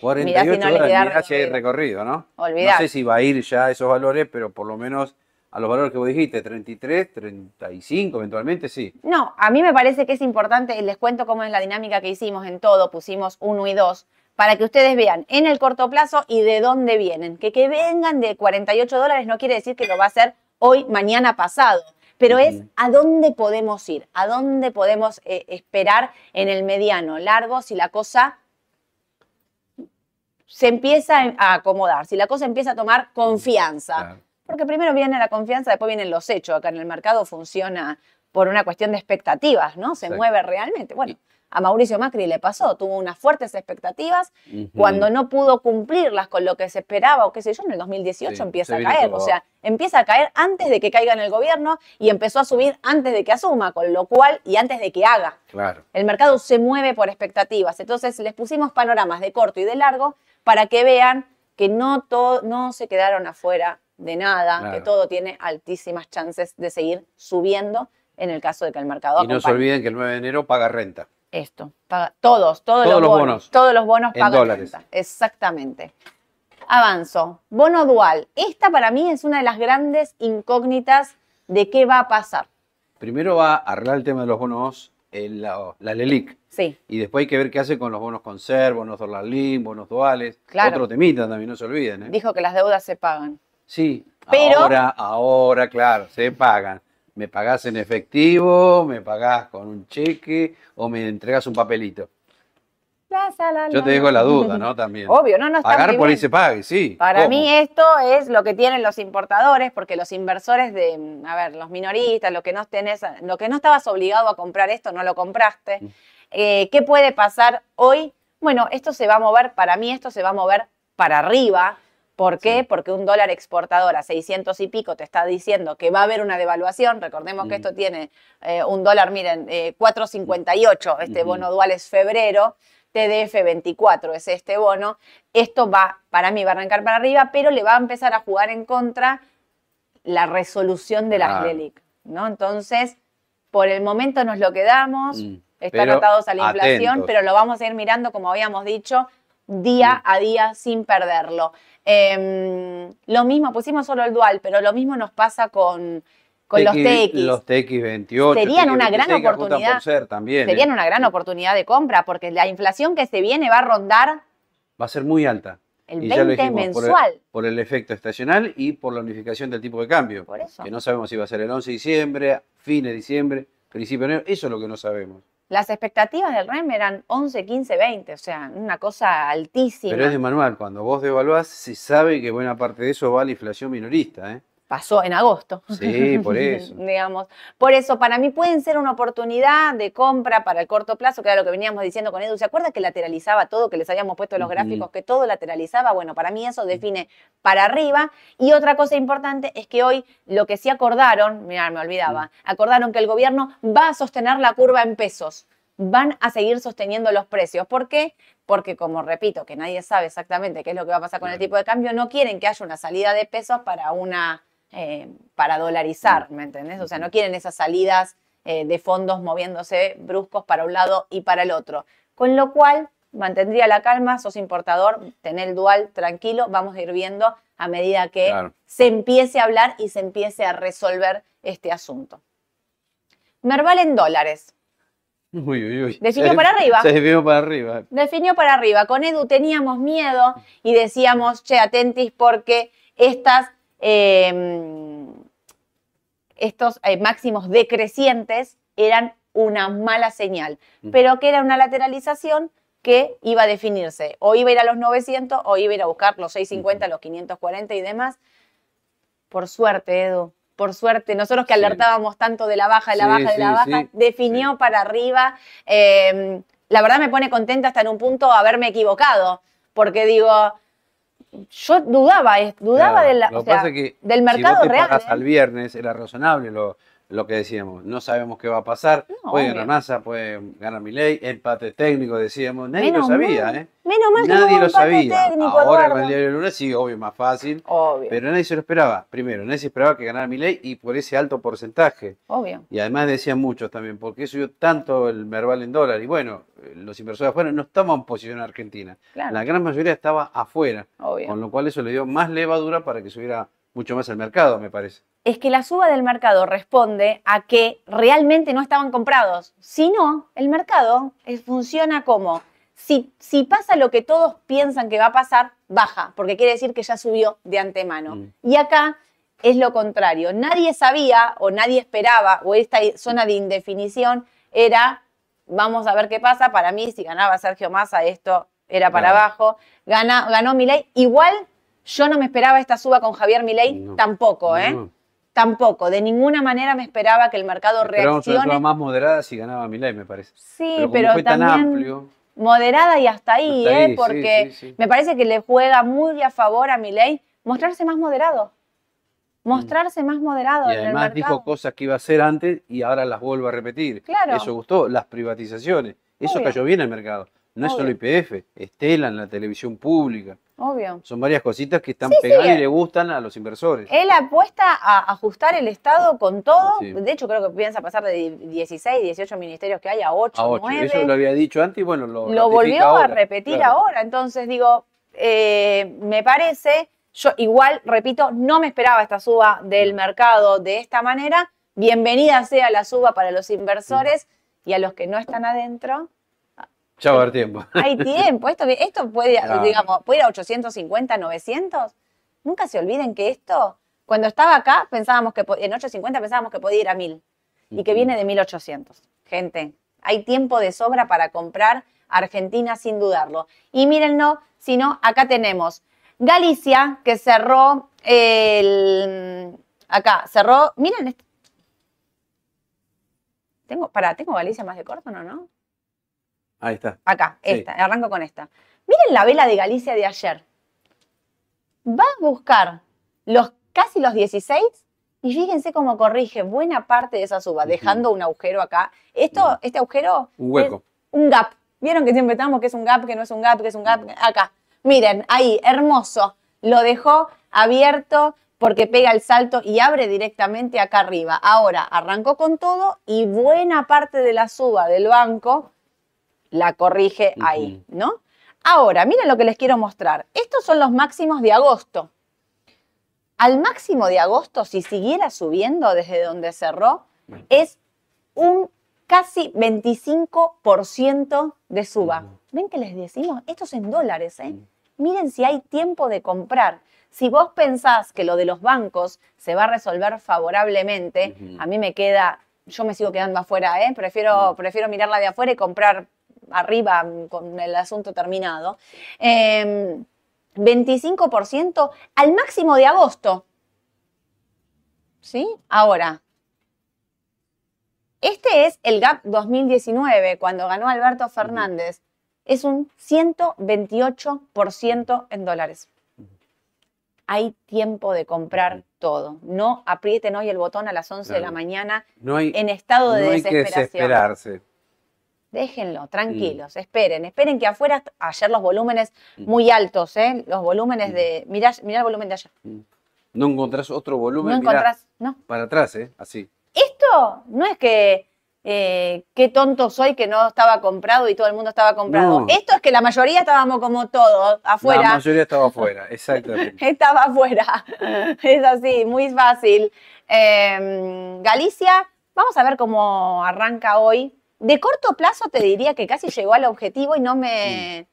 48 Mirá si no dólares, mirá si hay recorrido. ¿no? Olvidate. No sé si va a ir ya a esos valores, pero por lo menos a los valores que vos dijiste, 33, 35, eventualmente sí. No, a mí me parece que es importante, y les cuento cómo es la dinámica que hicimos en todo, pusimos 1 y 2, para que ustedes vean en el corto plazo y de dónde vienen. Que que vengan de 48 dólares no quiere decir que lo va a hacer hoy, mañana, pasado, pero es a dónde podemos ir, a dónde podemos eh, esperar en el mediano, largo, si la cosa se empieza a acomodar, si la cosa empieza a tomar confianza. Claro. Porque primero viene la confianza, después vienen los hechos. Acá en el mercado funciona por una cuestión de expectativas, ¿no? Se Exacto. mueve realmente. Bueno, a Mauricio Macri le pasó, tuvo unas fuertes expectativas. Cuando no pudo cumplirlas con lo que se esperaba, o qué sé yo, en el 2018 Sí, empieza a caer. O sea, empieza a caer antes de que caiga en el gobierno y empezó a subir antes de que asuma, con lo cual, y antes de que haga. Claro. El mercado se mueve por expectativas. Entonces les pusimos panoramas de corto y de largo para que vean que no, todo, no se quedaron afuera de nada, Claro. que todo tiene altísimas chances de seguir subiendo en el caso de que el mercado Y no se olviden que el 9 de enero paga renta. Esto, paga- todos, todos, Todos los bonos, bonos. todos los bonos En dólares. renta. Exactamente. Avanzo. Bono dual. Esta para mí es una de las grandes incógnitas de qué va a pasar. Primero va a arreglar el tema de los bonos, en la, la LELIC. Sí. Y después hay que ver qué hace con los bonos conserv, bonos dólar link, bonos duales. Claro. Otro temita también, no se olviden. ¿eh? Dijo que las deudas se pagan. Sí, Pero- ahora, ahora, claro, se pagan. Me pagás en efectivo, me pagás con un cheque o me entregas un papelito. La, la, la, Yo te dejo la duda, ¿no? También. Obvio, no, no está Pagar por ahí se pague, sí. Para ¿Cómo? mí esto es lo que tienen los importadores, porque los inversores de, a ver, los minoristas, lo que no tenés, lo que no estabas obligado a comprar esto, no lo compraste. Mm. Eh, ¿Qué puede pasar hoy? Bueno, esto se va a mover, para mí esto se va a mover para arriba. ¿Por qué? Sí. Porque un dólar exportador a 600 y pico te está diciendo que va a haber una devaluación. Recordemos que Mm. esto tiene eh, un dólar, miren, eh, 4.58, este Ujú. bono dual es febrero. TDF 24 es este bono. Esto va, para mí, va a arrancar para arriba, pero le va a empezar a jugar en contra la resolución de las. LELIC, ¿no? Entonces, por el momento nos lo quedamos, Mm, están atados a la inflación, atentos. pero lo vamos a ir mirando, como habíamos dicho, día a día sin perderlo. Em, lo mismo, pusimos solo el dual, pero lo mismo nos pasa con, con los TX. Los TX28. Serían una gran TX26 que ajustan oportunidad. por ser también, ¿eh? Una gran oportunidad de compra, porque la inflación que se viene va a rondar Va a ser muy alta. el Y ya lo 20 dijimos, por el- mensual. Por el, efecto estacional y por la unificación del tipo de cambio. Por eso. Que no sabemos si va a ser el 11 de diciembre, fines de diciembre, principio de enero. Eso es lo que no sabemos. Las expectativas del REM eran 11, 15, 20, o sea, una cosa altísima. Pero es de manual. Cuando vos devaluás, se sabe que buena parte de eso va a la inflación minorista. ¿eh? Pasó en agosto. Sí, por eso. Digamos. Por eso, para mí pueden ser una oportunidad de compra para el corto plazo, que era lo que veníamos diciendo con Edu. ¿Se acuerda que lateralizaba todo, que les habíamos puesto los gráficos, que todo lateralizaba? Bueno, para mí eso define para arriba. Y otra cosa importante es que hoy lo que sí acordaron, mirá, me olvidaba, acordaron que el gobierno va a sostener la curva en pesos. Van a seguir sosteniendo los precios. ¿Por qué? Porque, como repito, que nadie sabe exactamente qué es lo que va a pasar con el tipo de cambio, no quieren que haya una salida de pesos para una eh, para dolarizar, ¿me entendés? O sea, no quieren esas salidas eh, de fondos moviéndose bruscos para un lado y para el otro. Con lo cual, mantendría la calma, sos importador, tener el dual tranquilo, vamos a ir viendo a medida que Claro. se empiece a hablar y se empiece a resolver este asunto. Merval en dólares. Uy, uy, uy. Definió para arriba. Se definió para arriba. Definió para arriba. Con Edu teníamos miedo y decíamos, che, atentis porque estas, eh, estos eh, máximos decrecientes eran una mala señal, Mm. pero que era una lateralización que iba a definirse. O iba a ir a los 900 o iba a ir a buscar los 650, los 540 y demás. Por suerte, Edu. Por suerte, nosotros que Sí. alertábamos tanto de la baja, de la Sí, baja, de la baja, definió para arriba. Eh, la verdad me pone contenta hasta en un punto haberme equivocado, porque digo, yo dudaba, dudaba Claro, de la- o sea, del si mercado vos te real. ¿eh? al viernes, era razonable lo, lo que decíamos. No sabemos qué va a pasar. No, puede ganar Massa, puede ganar Milei, empate técnico, decíamos. Nadie Menos lo sabía, mal. ¿eh? Menos mal Nadie lo sabía. técnico, Ahora con el diario de Luna sí, obvio, más fácil. Obvio, Pero nadie se lo esperaba. Primero, nadie se esperaba que ganara Milei y por ese alto porcentaje. obvio. Y además decían muchos también, ¿por qué subió tanto el Merval en dólar? Y bueno, eh, los inversores afuera no estaban posicionados en Argentina. Claro. La gran mayoría estaba afuera. Obvio. Con lo cual eso le dio más levadura para que subiera mucho más el mercado, me parece. es que la suba del mercado responde a que realmente no estaban comprados. Si no, el mercado eh, funciona como, si, si pasa lo que todos piensan que va a pasar, baja, porque quiere decir que ya subió de antemano. Mm. Y acá es lo contrario. Nadie sabía o nadie esperaba, o esta zona de indefinición era, vamos a ver qué pasa. Para mí, si ganaba Sergio Massa, esto era para Claro. abajo. Gana, ganó Milei. Igual yo no me esperaba esta suba con Javier Milei, No. tampoco, ¿eh? No. Tampoco, de ninguna manera me esperaba que el mercado reaccione. suba más moderada si ganaba Milei, me parece. Sí, Pero pero, fue tan también amplio, moderada y hasta ahí, Hasta ¿eh? ahí, porque sí, sí. me parece que le juega muy a favor a Milei mostrarse más moderado. Mostrarse más moderado y en el además mercado. dijo cosas que iba a hacer antes y ahora las vuelve a repetir. Claro. Eso gustó, las privatizaciones. Eso Obvio. cayó bien al mercado. No es solo. IPF, Estela en la televisión pública. Obvio. Son varias cositas que están Sí, pegadas sí. y le gustan a los inversores. Él apuesta a ajustar el Estado con todo. Sí. De hecho, creo que piensa pasar de 16, 18 ministerios que hay a 8, a 8. 9. Eso lo había dicho antes y bueno, lo, lo volvió a repetir Claro. ahora. Entonces digo, eh, me parece, yo igual, repito, no me esperaba esta suba del mercado de esta manera. Bienvenida sea la suba para los inversores y a los que no están adentro. Ya va a haber tiempo. Hay tiempo. Esto, esto puede, digamos, puede ir a 850, 900. Nunca se olviden que esto, cuando estaba acá, pensábamos que en 850 pensábamos que podía ir a 1000 y que viene de 1800. Gente, hay tiempo de sobra para comprar Argentina sin dudarlo. Y mírenlo, si no, acá tenemos Galicia, que cerró el. Acá, cerró. Miren, este- tengo, para, ¿tengo Galicia más de corto, no? no? Ahí está. Acá, Sí. esta, arranco con esta. Miren la vela de Galicia de ayer. Va a buscar los casi los 16 y fíjense cómo corrige buena parte de esa suba, dejando un agujero acá. Esto, este agujero Un hueco. un gap. ¿Vieron que siempre estamos que es un gap, que no es un gap, que es un gap? Acá. Miren, ahí, hermoso. Lo dejó abierto porque pega el salto y abre directamente acá arriba. Ahora, arrancó con todo y buena parte de la suba del banco la corrige ahí, ¿no? Ahora, miren lo que les quiero mostrar. Estos son los máximos de agosto. Al máximo de agosto, si siguiera subiendo desde donde cerró, es un casi 25% de suba. ¿Ven que les decimos? Esto es en dólares, ¿eh? Miren si hay tiempo de comprar. Si vos pensás que lo de los bancos se va a resolver favorablemente, a mí me queda, yo me sigo quedando afuera, ¿eh? Prefiero, prefiero mirarla de afuera y comprar arriba mm, con el asunto terminado. Eh, 25% al máximo de agosto. ¿Sí? Ahora, este es el GAP 2019, cuando ganó Alberto Fernández. Es un 128% en dólares. Hay tiempo de comprar todo. No aprieten hoy el botón a las 11 de la mañana No hay, en estado de no hay que desesperación. desesperarse. Déjenlo, tranquilos, esperen, esperen que afuera, ayer los volúmenes muy altos, ¿eh? Los volúmenes de, mirá, mirá el volumen de ayer. No encontrás otro volumen. No mirá, encontrás, no. para atrás, ¿eh? Así. Esto no es que eh, qué tonto soy que no estaba comprado y todo el mundo estaba comprado. No. Esto es que la mayoría estábamos como todos, La afuera. mayoría estaba afuera, exactamente. Estaba afuera. Es así, muy fácil. Eh, Galicia, vamos a ver cómo arranca hoy. De corto plazo te diría que casi llegó al objetivo y no me,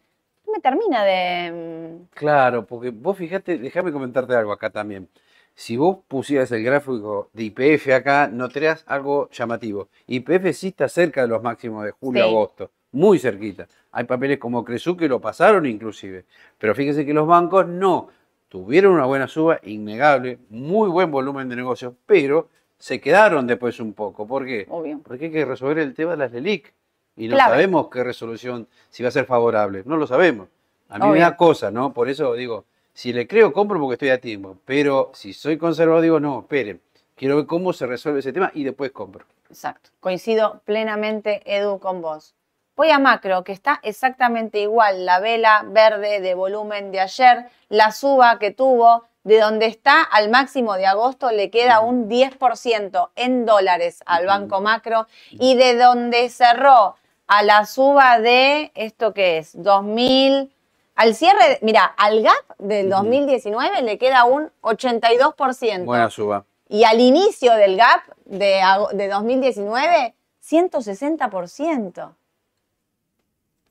no me termina de... Claro, porque vos fijate, déjame comentarte algo acá también. Si vos pusieras el gráfico de IPF acá, notarías algo llamativo. IPF sí está cerca de los máximos de Sí. julio-agosto, muy cerquita. Hay papeles como Cresu que lo pasaron inclusive. Pero fíjense que los bancos no. Tuvieron una buena suba, innegable, muy buen volumen de negocios, pero se quedaron después un poco. ¿Por qué? Obvio. Porque hay que resolver el tema de las LELIC. Y no Clave. sabemos qué resolución, si va a ser favorable. No lo sabemos. A mí me da cosa, ¿no? Por eso digo, si le creo, compro porque estoy a tiempo. Pero si soy conservador, digo, no, esperen. Quiero ver cómo se resuelve ese tema y después compro. Exacto. Coincido plenamente, Edu, con vos. Voy a macro, que está exactamente igual. La vela verde de volumen de ayer, la suba que tuvo, de donde está al máximo de agosto, le queda un 10% en dólares al. Banco Macro. Y de donde cerró a la suba de, ¿esto qué es? 2000. Al cierre, mira, al gap del Ujú. 2019 le queda un 82%. Buena suba. Y al inicio del gap de, de 2019, 160%.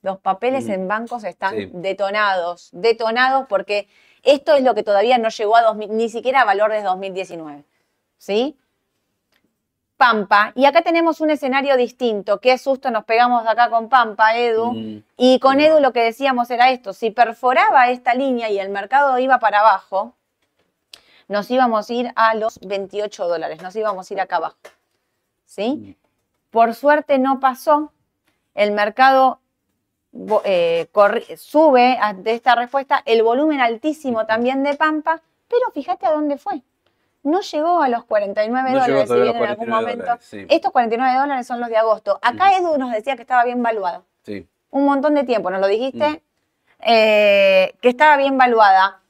Los papeles en bancos están Sí. detonados, detonados porque esto es lo que todavía no llegó a 2000, ni siquiera a valor de 2019. ¿Sí? Pampa. Y acá tenemos un escenario distinto. Qué susto nos pegamos acá con Pampa, Edu. Mm. Y con. Edu lo que decíamos era esto, si perforaba esta línea y el mercado iba para abajo, nos íbamos a ir a los 28 dólares, nos íbamos a ir acá abajo. ¿Sí? Por suerte no pasó, el mercado eh, sube ante esta respuesta, el volumen altísimo también de Pampa, pero fíjate a dónde fue. No llegó a los 49 No llegó dólares, si bien en algún 49 momento. dólares, sí. Estos 49 dólares son los de agosto. Acá Edu nos decía que estaba bien valuado Sí. un montón de tiempo, ¿nos lo dijiste? Mm. Eh, que estaba bien valuada.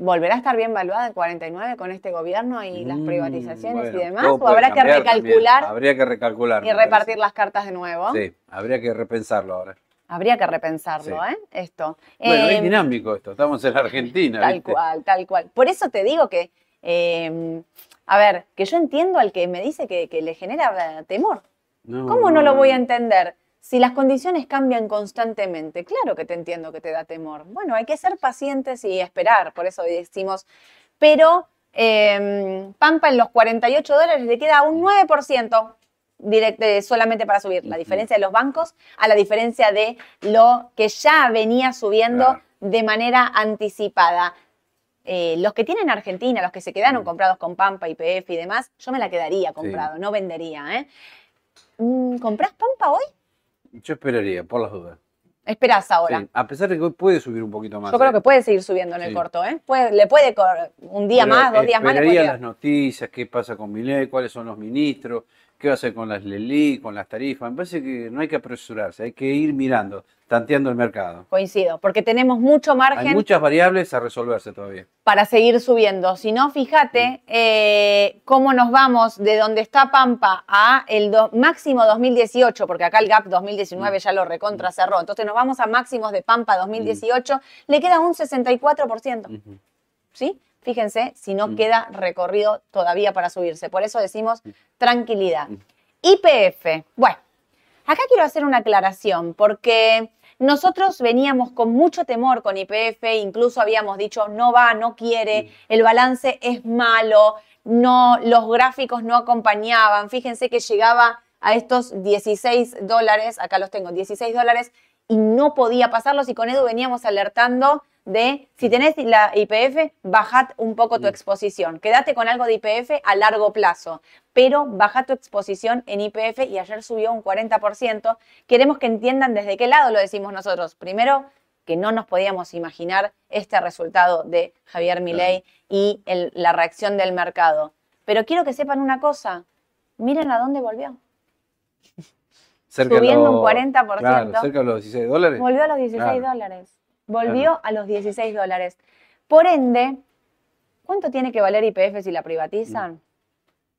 ¿Volverá a estar bien valuada en 49 con este gobierno y las Mm, privatizaciones bueno, y demás? ¿O habrá que también. recalcular Habría que recalcular. y parece. repartir las cartas de nuevo? Sí, habría que repensarlo ahora. Habría que repensarlo, Sí. ¿eh? Esto. Bueno, es Em, dinámico esto, estamos en Argentina. Tal ¿viste? cual, tal cual. Por eso te digo que, eh, a ver, que yo entiendo al que me dice que, que le genera temor. ¿Cómo no lo voy a entender? Si las condiciones cambian constantemente, claro que te entiendo que te da temor. Bueno, hay que ser pacientes y esperar, por eso decimos, pero eh, Pampa en los 48 dólares le queda un 9% direct- solamente para subir. La diferencia de los bancos a la diferencia de lo que ya venía subiendo Claro. de manera anticipada. Eh, los que tienen Argentina, los que se quedaron Mm. comprados con Pampa, IPF y demás, yo me la quedaría comprado, no vendería. ¿eh? Mm, ¿Comprás Pampa hoy? Yo esperaría, por las dudas. Esperás ahora. Sí, A pesar de que hoy puede subir un poquito más. Yo creo ¿eh? que puede seguir subiendo en el Sí. corto, ¿eh? Puede- le puede un día Pero más, dos días más. Esperaría las noticias, qué pasa con Milei, cuáles son los ministros, qué va a hacer con las Lelí, con las tarifas. Me parece que no hay que apresurarse, hay que ir mirando, tanteando el mercado. Coincido, porque tenemos mucho Hay margen muchas variables a resolverse todavía. para seguir subiendo. Si no, fíjate eh, cómo nos vamos de donde está Pampa a el do- máximo 2018, porque acá el gap 2019 ya lo recontra cerró. Entonces nos vamos a máximos de Pampa 2018, le queda un 64%. Ujú. ¿sí? Fíjense si no Mm. queda recorrido todavía para subirse. Por eso decimos Mm. tranquilidad. IPF. Bueno, acá quiero hacer una aclaración porque nosotros veníamos con mucho temor con IPF, incluso habíamos dicho no va, no quiere, Mm. el balance es malo, no, los gráficos no acompañaban. Fíjense que llegaba a estos 16 dólares, acá los tengo, 16 dólares, y no podía pasarlos. Y con Edu veníamos alertando de si tenés la IPF, bajad un poco tu Mm. exposición. Quédate con algo de IPF a largo plazo, pero baja tu exposición en IPF y ayer subió un 40%. Queremos que entiendan desde qué lado lo decimos nosotros. Primero, que no nos podíamos imaginar este resultado de Javier Milei y el- la reacción del mercado. Pero quiero que sepan una cosa, miren a dónde volvió. Cerca Subiendo un los- 40%. Claro, cerca de los 16 dólares. Volvió a los 16 Claro. dólares. Volvió a los 16 dólares. Por ende, ¿cuánto tiene que valer IPF si la privatizan?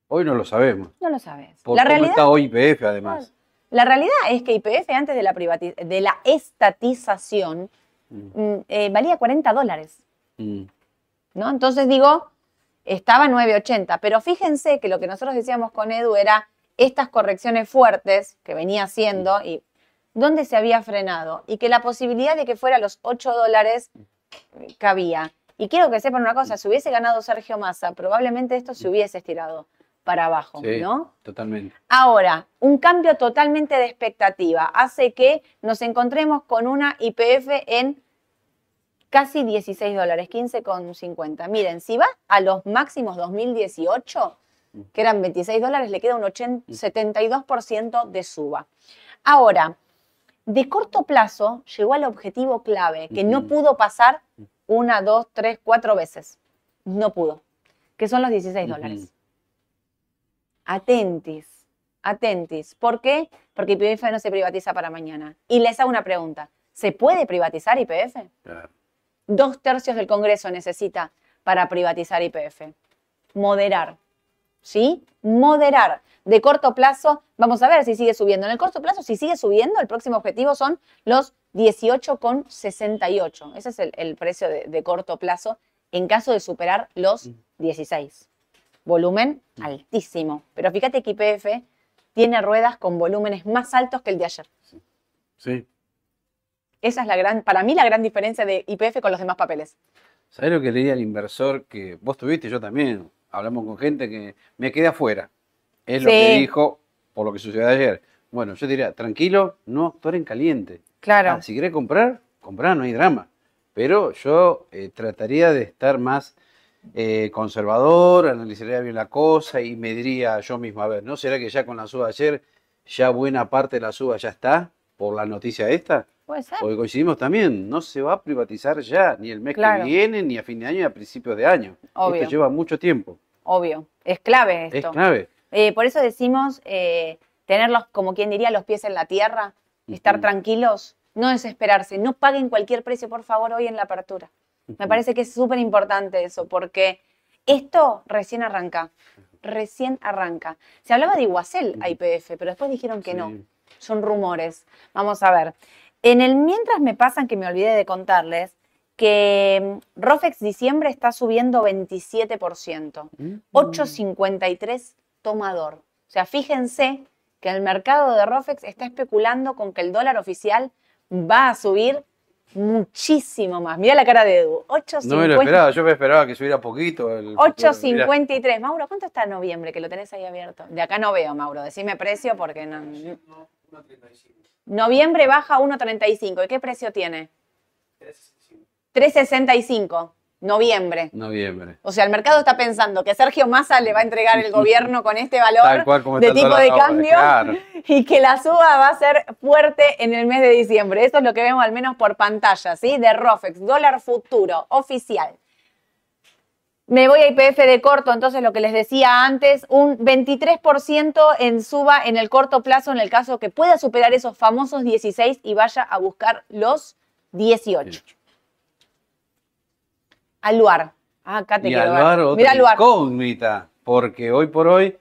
Hoy no lo sabemos. No lo sabes. Por La cómo realidad, está hoy IPF además. la realidad es que IPF antes de la, de la estatización Mm. mm, eh, valía 40 dólares. Mm. ¿no? Entonces digo, estaba 9.80, pero fíjense que lo que nosotros decíamos con Edu era estas correcciones fuertes que venía haciendo y dónde se había frenado y que la posibilidad de que fuera a los 8 dólares cabía. Y quiero que sepan una cosa, si hubiese ganado Sergio Massa, probablemente esto se hubiese estirado para abajo, Sí, ¿no? totalmente. Ahora, un cambio totalmente de expectativa hace que nos encontremos con una IPF en casi 16 dólares, 15,50. Miren, si va a los máximos 2018, que eran 26 dólares, le queda un 80, 72% de suba. Ahora, de corto plazo llegó al objetivo clave, que no pudo pasar una, dos, tres, cuatro veces. No pudo, que son los 16 Ujú. dólares. Atentis, atentis. ¿Por qué? Porque IPF no se privatiza para mañana. Y les hago una pregunta. ¿Se puede privatizar IPF? Claro. Dos tercios del Congreso necesita para privatizar IPF. Moderar. ¿Sí? Moderar. De corto plazo, vamos a ver si sigue subiendo. En el corto plazo, si sigue subiendo, el próximo objetivo son los 18,68. Ese es el, el precio de, de corto plazo en caso de superar los 16. Volumen altísimo. Pero fíjate que IPF tiene ruedas con volúmenes más altos que el de ayer. Sí. Esa es la gran, para mí la gran diferencia de IPF con los demás papeles. ¿Sabés lo que le diría al inversor que vos tuviste? Yo también. Hablamos con gente que me quedé afuera. Es lo que dijo por lo que sucedió ayer. Bueno, yo diría, tranquilo, no actuar en caliente. Claro. Ah, si querés comprar, comprá, no hay drama. Pero yo eh, trataría de estar más eh, conservador, analizaría bien la cosa y me diría yo mismo, a ver, ¿no será que ya con la suba de ayer, ya buena parte de la suba ya está por la noticia esta? Puede ser. Porque coincidimos también, no se va a privatizar ya, ni el mes Claro. que viene, ni a fin de año, ni a principios de año. Obvio. Esto lleva mucho tiempo. Obvio. Es clave Es esto. clave. Eh, por eso decimos eh, tenerlos, como quien diría, los pies en la tierra, estar tranquilos, no desesperarse, no paguen cualquier precio, por favor, hoy en la apertura. Me parece que es súper importante eso, porque esto recién arranca, recién arranca. Se hablaba de Iguacel a IPF, pero después dijeron que no, son rumores. Vamos a ver. En el mientras me pasan que me olvidé de contarles que mm, Rofex diciembre está subiendo 27%, Mm. 8.53 tomador. O sea, fíjense que el mercado de Rofex está especulando con que el dólar oficial va a subir muchísimo más. Mira la cara de Edu. 8.50. No me lo esperaba, yo me esperaba que subiera poquito. el futuro. Mirá, 8.53. Mauro, ¿cuánto está en noviembre? Que lo tenés ahí abierto. De acá no veo, Mauro. Decime precio porque no. Noviembre baja a 1.35. ¿Y qué precio tiene? 3.65. Noviembre. Noviembre. O sea, el mercado está pensando que Sergio Massa le va a entregar el gobierno con este valor cual de tipo de cambio claro. y que la suba va a ser fuerte en el mes de diciembre. Eso es lo que vemos al menos por pantalla, ¿sí? De Rofex, dólar futuro, oficial. Me voy a IPF de corto, entonces lo que les decía antes, un 23% en suba en el corto plazo en el caso que pueda superar esos famosos 16 y vaya a buscar los 18. Aluar. Ah, acá te Y quiero Alvar, ver. otra Mira Aluar. incógnita, porque hoy por hoy,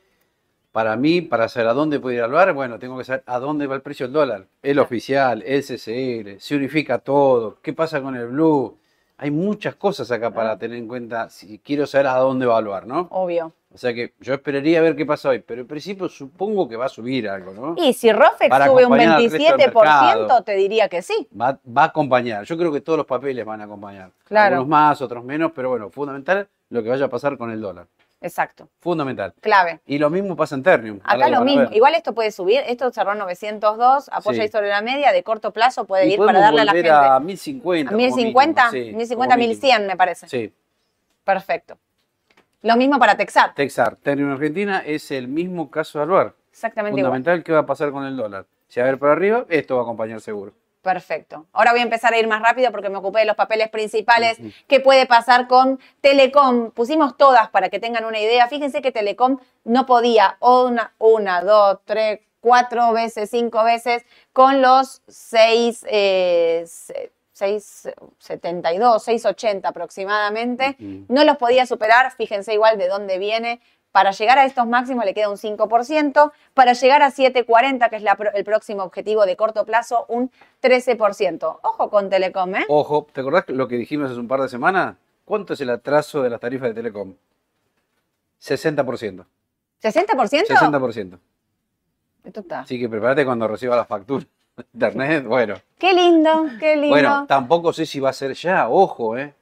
para mí, para saber a dónde puede ir Alvar, bueno, tengo que saber a dónde va el precio del dólar. El oficial, el CCL, se unifica todo, qué pasa con el blue. Hay muchas cosas acá para tener en cuenta si quiero saber a dónde va Alvar, ¿no? Obvio. O sea que yo esperaría a ver qué pasa hoy, pero en principio supongo que va a subir algo, ¿no? Y si Rofex Para sube un acompañar al resto del 27%, mercado. te diría que sí. Va, va a acompañar. Yo creo que todos los papeles van a acompañar. Claro. Algunos más, otros menos, pero bueno, fundamental lo que vaya a pasar con el dólar. Exacto. Fundamental. Clave. Y lo mismo pasa en Ternium. Acá lo mismo. Igual esto puede subir. Esto cerró 902, apoya Sí. ahí sobre la media. De corto plazo puede Y ir para darle a la gente. a 1050. ¿A como 1050? mínimo, sí, 1050, como mínimo. 1100 me parece. Sí. Perfecto. Lo mismo para Texar. Texar, Ternium Argentina es el mismo caso de Alvar. Exactamente igual. Fundamental, ¿qué va a pasar con el dólar? Si va a ver para arriba, esto va a acompañar seguro. Perfecto. Ahora voy a empezar a ir más rápido porque me ocupé de los papeles principales. ¿Qué puede pasar con Telecom? Pusimos todas para que tengan una idea. Fíjense que Telecom no podía una, una, dos, tres, cuatro veces, cinco veces con los seis, eh, se- 672, 680 aproximadamente. No los podía superar. Fíjense igual de dónde viene. Para llegar a estos máximos le queda un 5%. Para llegar a 740, que es la el próximo objetivo de corto plazo, un 13%. Ojo con Telecom, ¿eh? Ojo, ¿te acordás lo que dijimos hace un par de semanas? ¿Cuánto es el atraso de las tarifas de Telecom? 60%. ¿60%? 60%. Esto está. Así que prepárate cuando reciba la factura internet. Bueno, Qué lindo, qué lindo. bueno, tampoco sé si va a ser ya, ojo, ¿eh?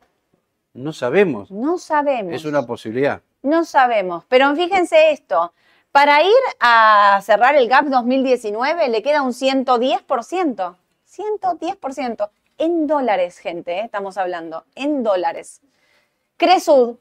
No sabemos. no sabemos. Es una posibilidad. No sabemos. Pero fíjense esto. Para ir a cerrar el GAP 2019 le queda un 110%. 110%. En dólares, gente, ¿eh? estamos hablando. En dólares. Cresud,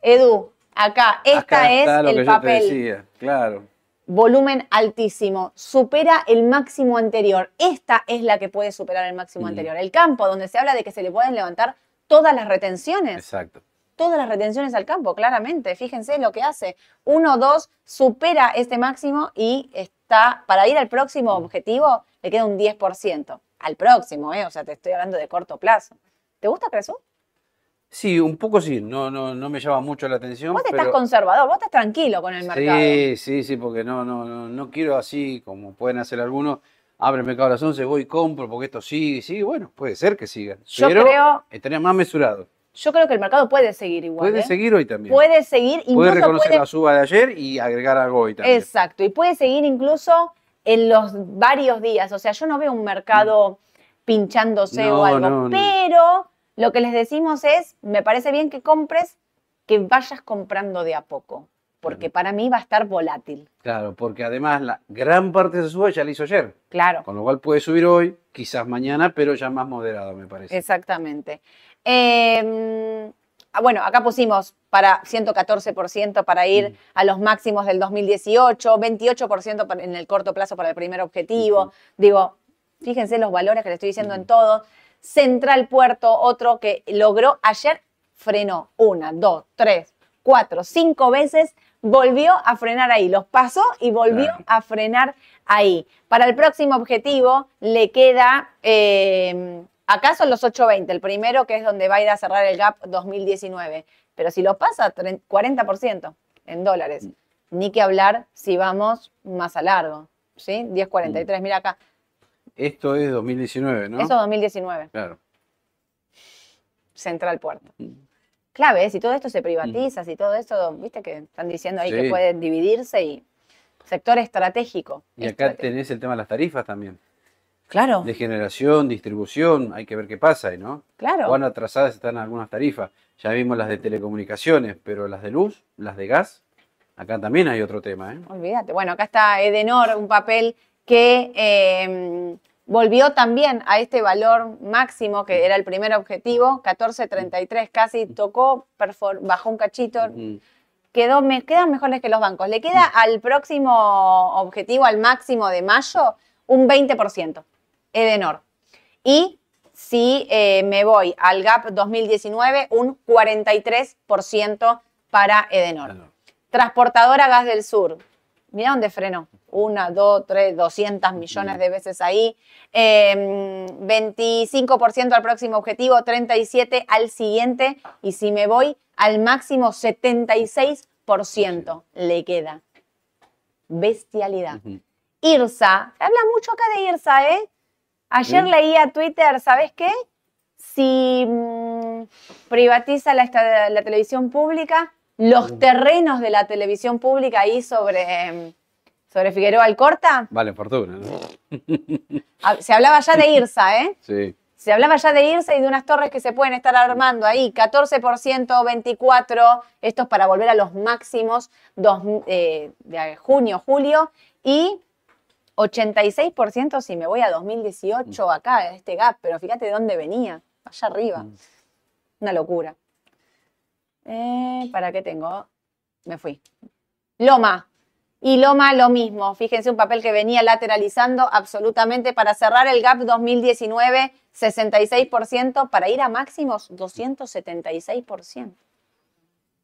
Edu, acá, esta Acá es que el yo te papel. decía, claro. Volumen altísimo. Supera el máximo anterior. Esta es la que puede superar el máximo Mm. anterior. El campo, donde se habla de que se le pueden levantar todas las retenciones Exacto. Todas las retenciones al campo, claramente. Fíjense lo que hace. 1, 2, supera este máximo y está, para ir al próximo objetivo, le queda un 10%. Al próximo, ¿eh? O sea, te estoy hablando de corto plazo. ¿Te gusta Cresú? Sí, un poco sí, no, no, no me llama mucho la atención. Vos estás pero- conservador, vos estás tranquilo con el mercado. Sí, sí, sí, porque no, no, no, no quiero así como pueden hacer algunos. Abre el mercado a las 11, voy y compro porque esto sigue, sigue. Bueno, puede ser que siga. Yo pero creo- estaría más mesurado. Yo creo que el mercado puede seguir igual. Puede ¿eh? seguir hoy también. Puede seguir, Puede incluso reconocer puede- la suba de ayer y agregar algo hoy también. Exacto, y puede seguir incluso en los varios días. O sea, yo no veo un mercado pinchándose No, o algo, no. pero lo que les decimos es, me parece bien que compres, que vayas comprando de a poco, porque para mí va a estar volátil. Claro, porque además la gran parte de esa suba ya la hizo ayer. Claro, Con lo cual puede subir hoy, quizás mañana, pero ya más moderado, me parece. exactamente. Eh, bueno, acá pusimos para 114% para ir a los máximos del 2018, 28% para- en el corto plazo para el primer objetivo. Digo, fíjense los valores que le estoy diciendo en todo. Central Puerto, otro que logró ayer, frenó una, dos, tres, cuatro, cinco veces, volvió a frenar ahí, los pasó y volvió Claro. a frenar ahí. Para el próximo objetivo le queda, eh, acá son los 8.20, el primero que es donde va a ir a cerrar el gap 2019, pero si lo pasa, tre- 40% en dólares. Ni que hablar si vamos más a largo, ¿sí? 10.43, mira acá. Esto es 2019, ¿no? Eso 2019, Claro. Central Puerto. Mm. Clave, ¿eh? si todo esto se privatiza, si todo esto, viste que están diciendo ahí que pueden dividirse y sector estratégico. Y acá tenés el tema de las tarifas también. Claro, De generación, distribución, hay que ver qué pasa ahí, ¿no? claro. Cuán atrasadas están algunas tarifas. Ya vimos las de telecomunicaciones, pero las de luz, las de gas, acá también hay otro tema, ¿eh? Olvídate. Bueno, acá está Edenor, un papel que eh, volvió también a este valor máximo, que era el primer objetivo, 14.33 casi, tocó, bajó un cachito, quedó, me, quedan mejores que los bancos. Le queda al próximo objetivo, al máximo de mayo, un 20%, Edenor. Y si eh, me voy al GAP 2019, un 43% para Edenor. Transportadora Gas del Sur. Mira dónde frenó. Una, dos, tres, 200 millones de veces ahí. Eh, 25% al próximo objetivo, 37% al siguiente. Y si me voy al máximo, 76% le queda. Bestialidad. IRSA. Se habla mucho acá de IRSA, ¿eh? Ayer Sí. leía Twitter, ¿sabes qué? Si mm, privatiza la televisión pública, los terrenos de la televisión pública ahí sobre, mm, sobre Figueroa Alcorta, Vale fortuna, ¿no? ah, se hablaba ya de IRSA, ¿eh? Sí. Se hablaba ya de IRSA y de unas torres que se pueden estar armando ahí, 14%, 24%, esto es para volver a los máximos dos- eh, de junio, julio, y 86% si me voy a 2018 acá, a este gap, pero fíjate de dónde venía, allá arriba. Mm. Una locura. Eh, ¿Para qué tengo? Me fui. Loma. Y Loma lo mismo. Fíjense un papel que venía lateralizando absolutamente para cerrar el gap 2019, 66%, para ir a máximos 276%.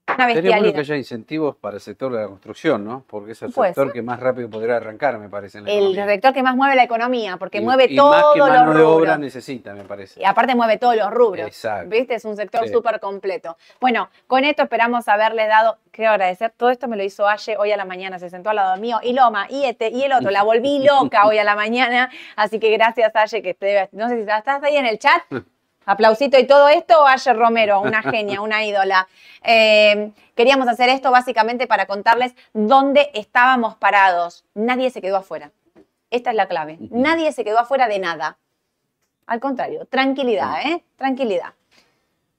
Una Sería bueno que haya incentivos para el sector de la construcción, ¿no? Porque es el sector que más rápido podría arrancar, me parece. En la El economía. sector que más mueve la economía, porque Y- mueve y todos más que los mano de obra rubros. necesita, me parece. Y aparte mueve todos los rubros. Exacto. ¿Viste? Es un sector Sí. súper completo. Bueno, con esto esperamos haberle dado, quiero agradecer, todo esto me lo hizo Aye hoy a la mañana, se sentó al lado mío, y Loma, y este, y el otro, la volví loca hoy a la mañana, así que gracias Aye, que te, no sé si estás ahí en el chat, aplausito y todo esto, Aye Romero, una genia, una ídola. Eh, queríamos hacer esto básicamente para contarles dónde estábamos parados. Nadie se quedó afuera. Esta es la clave. Nadie se quedó afuera de nada. Al contrario, tranquilidad, ¿eh? Tranquilidad.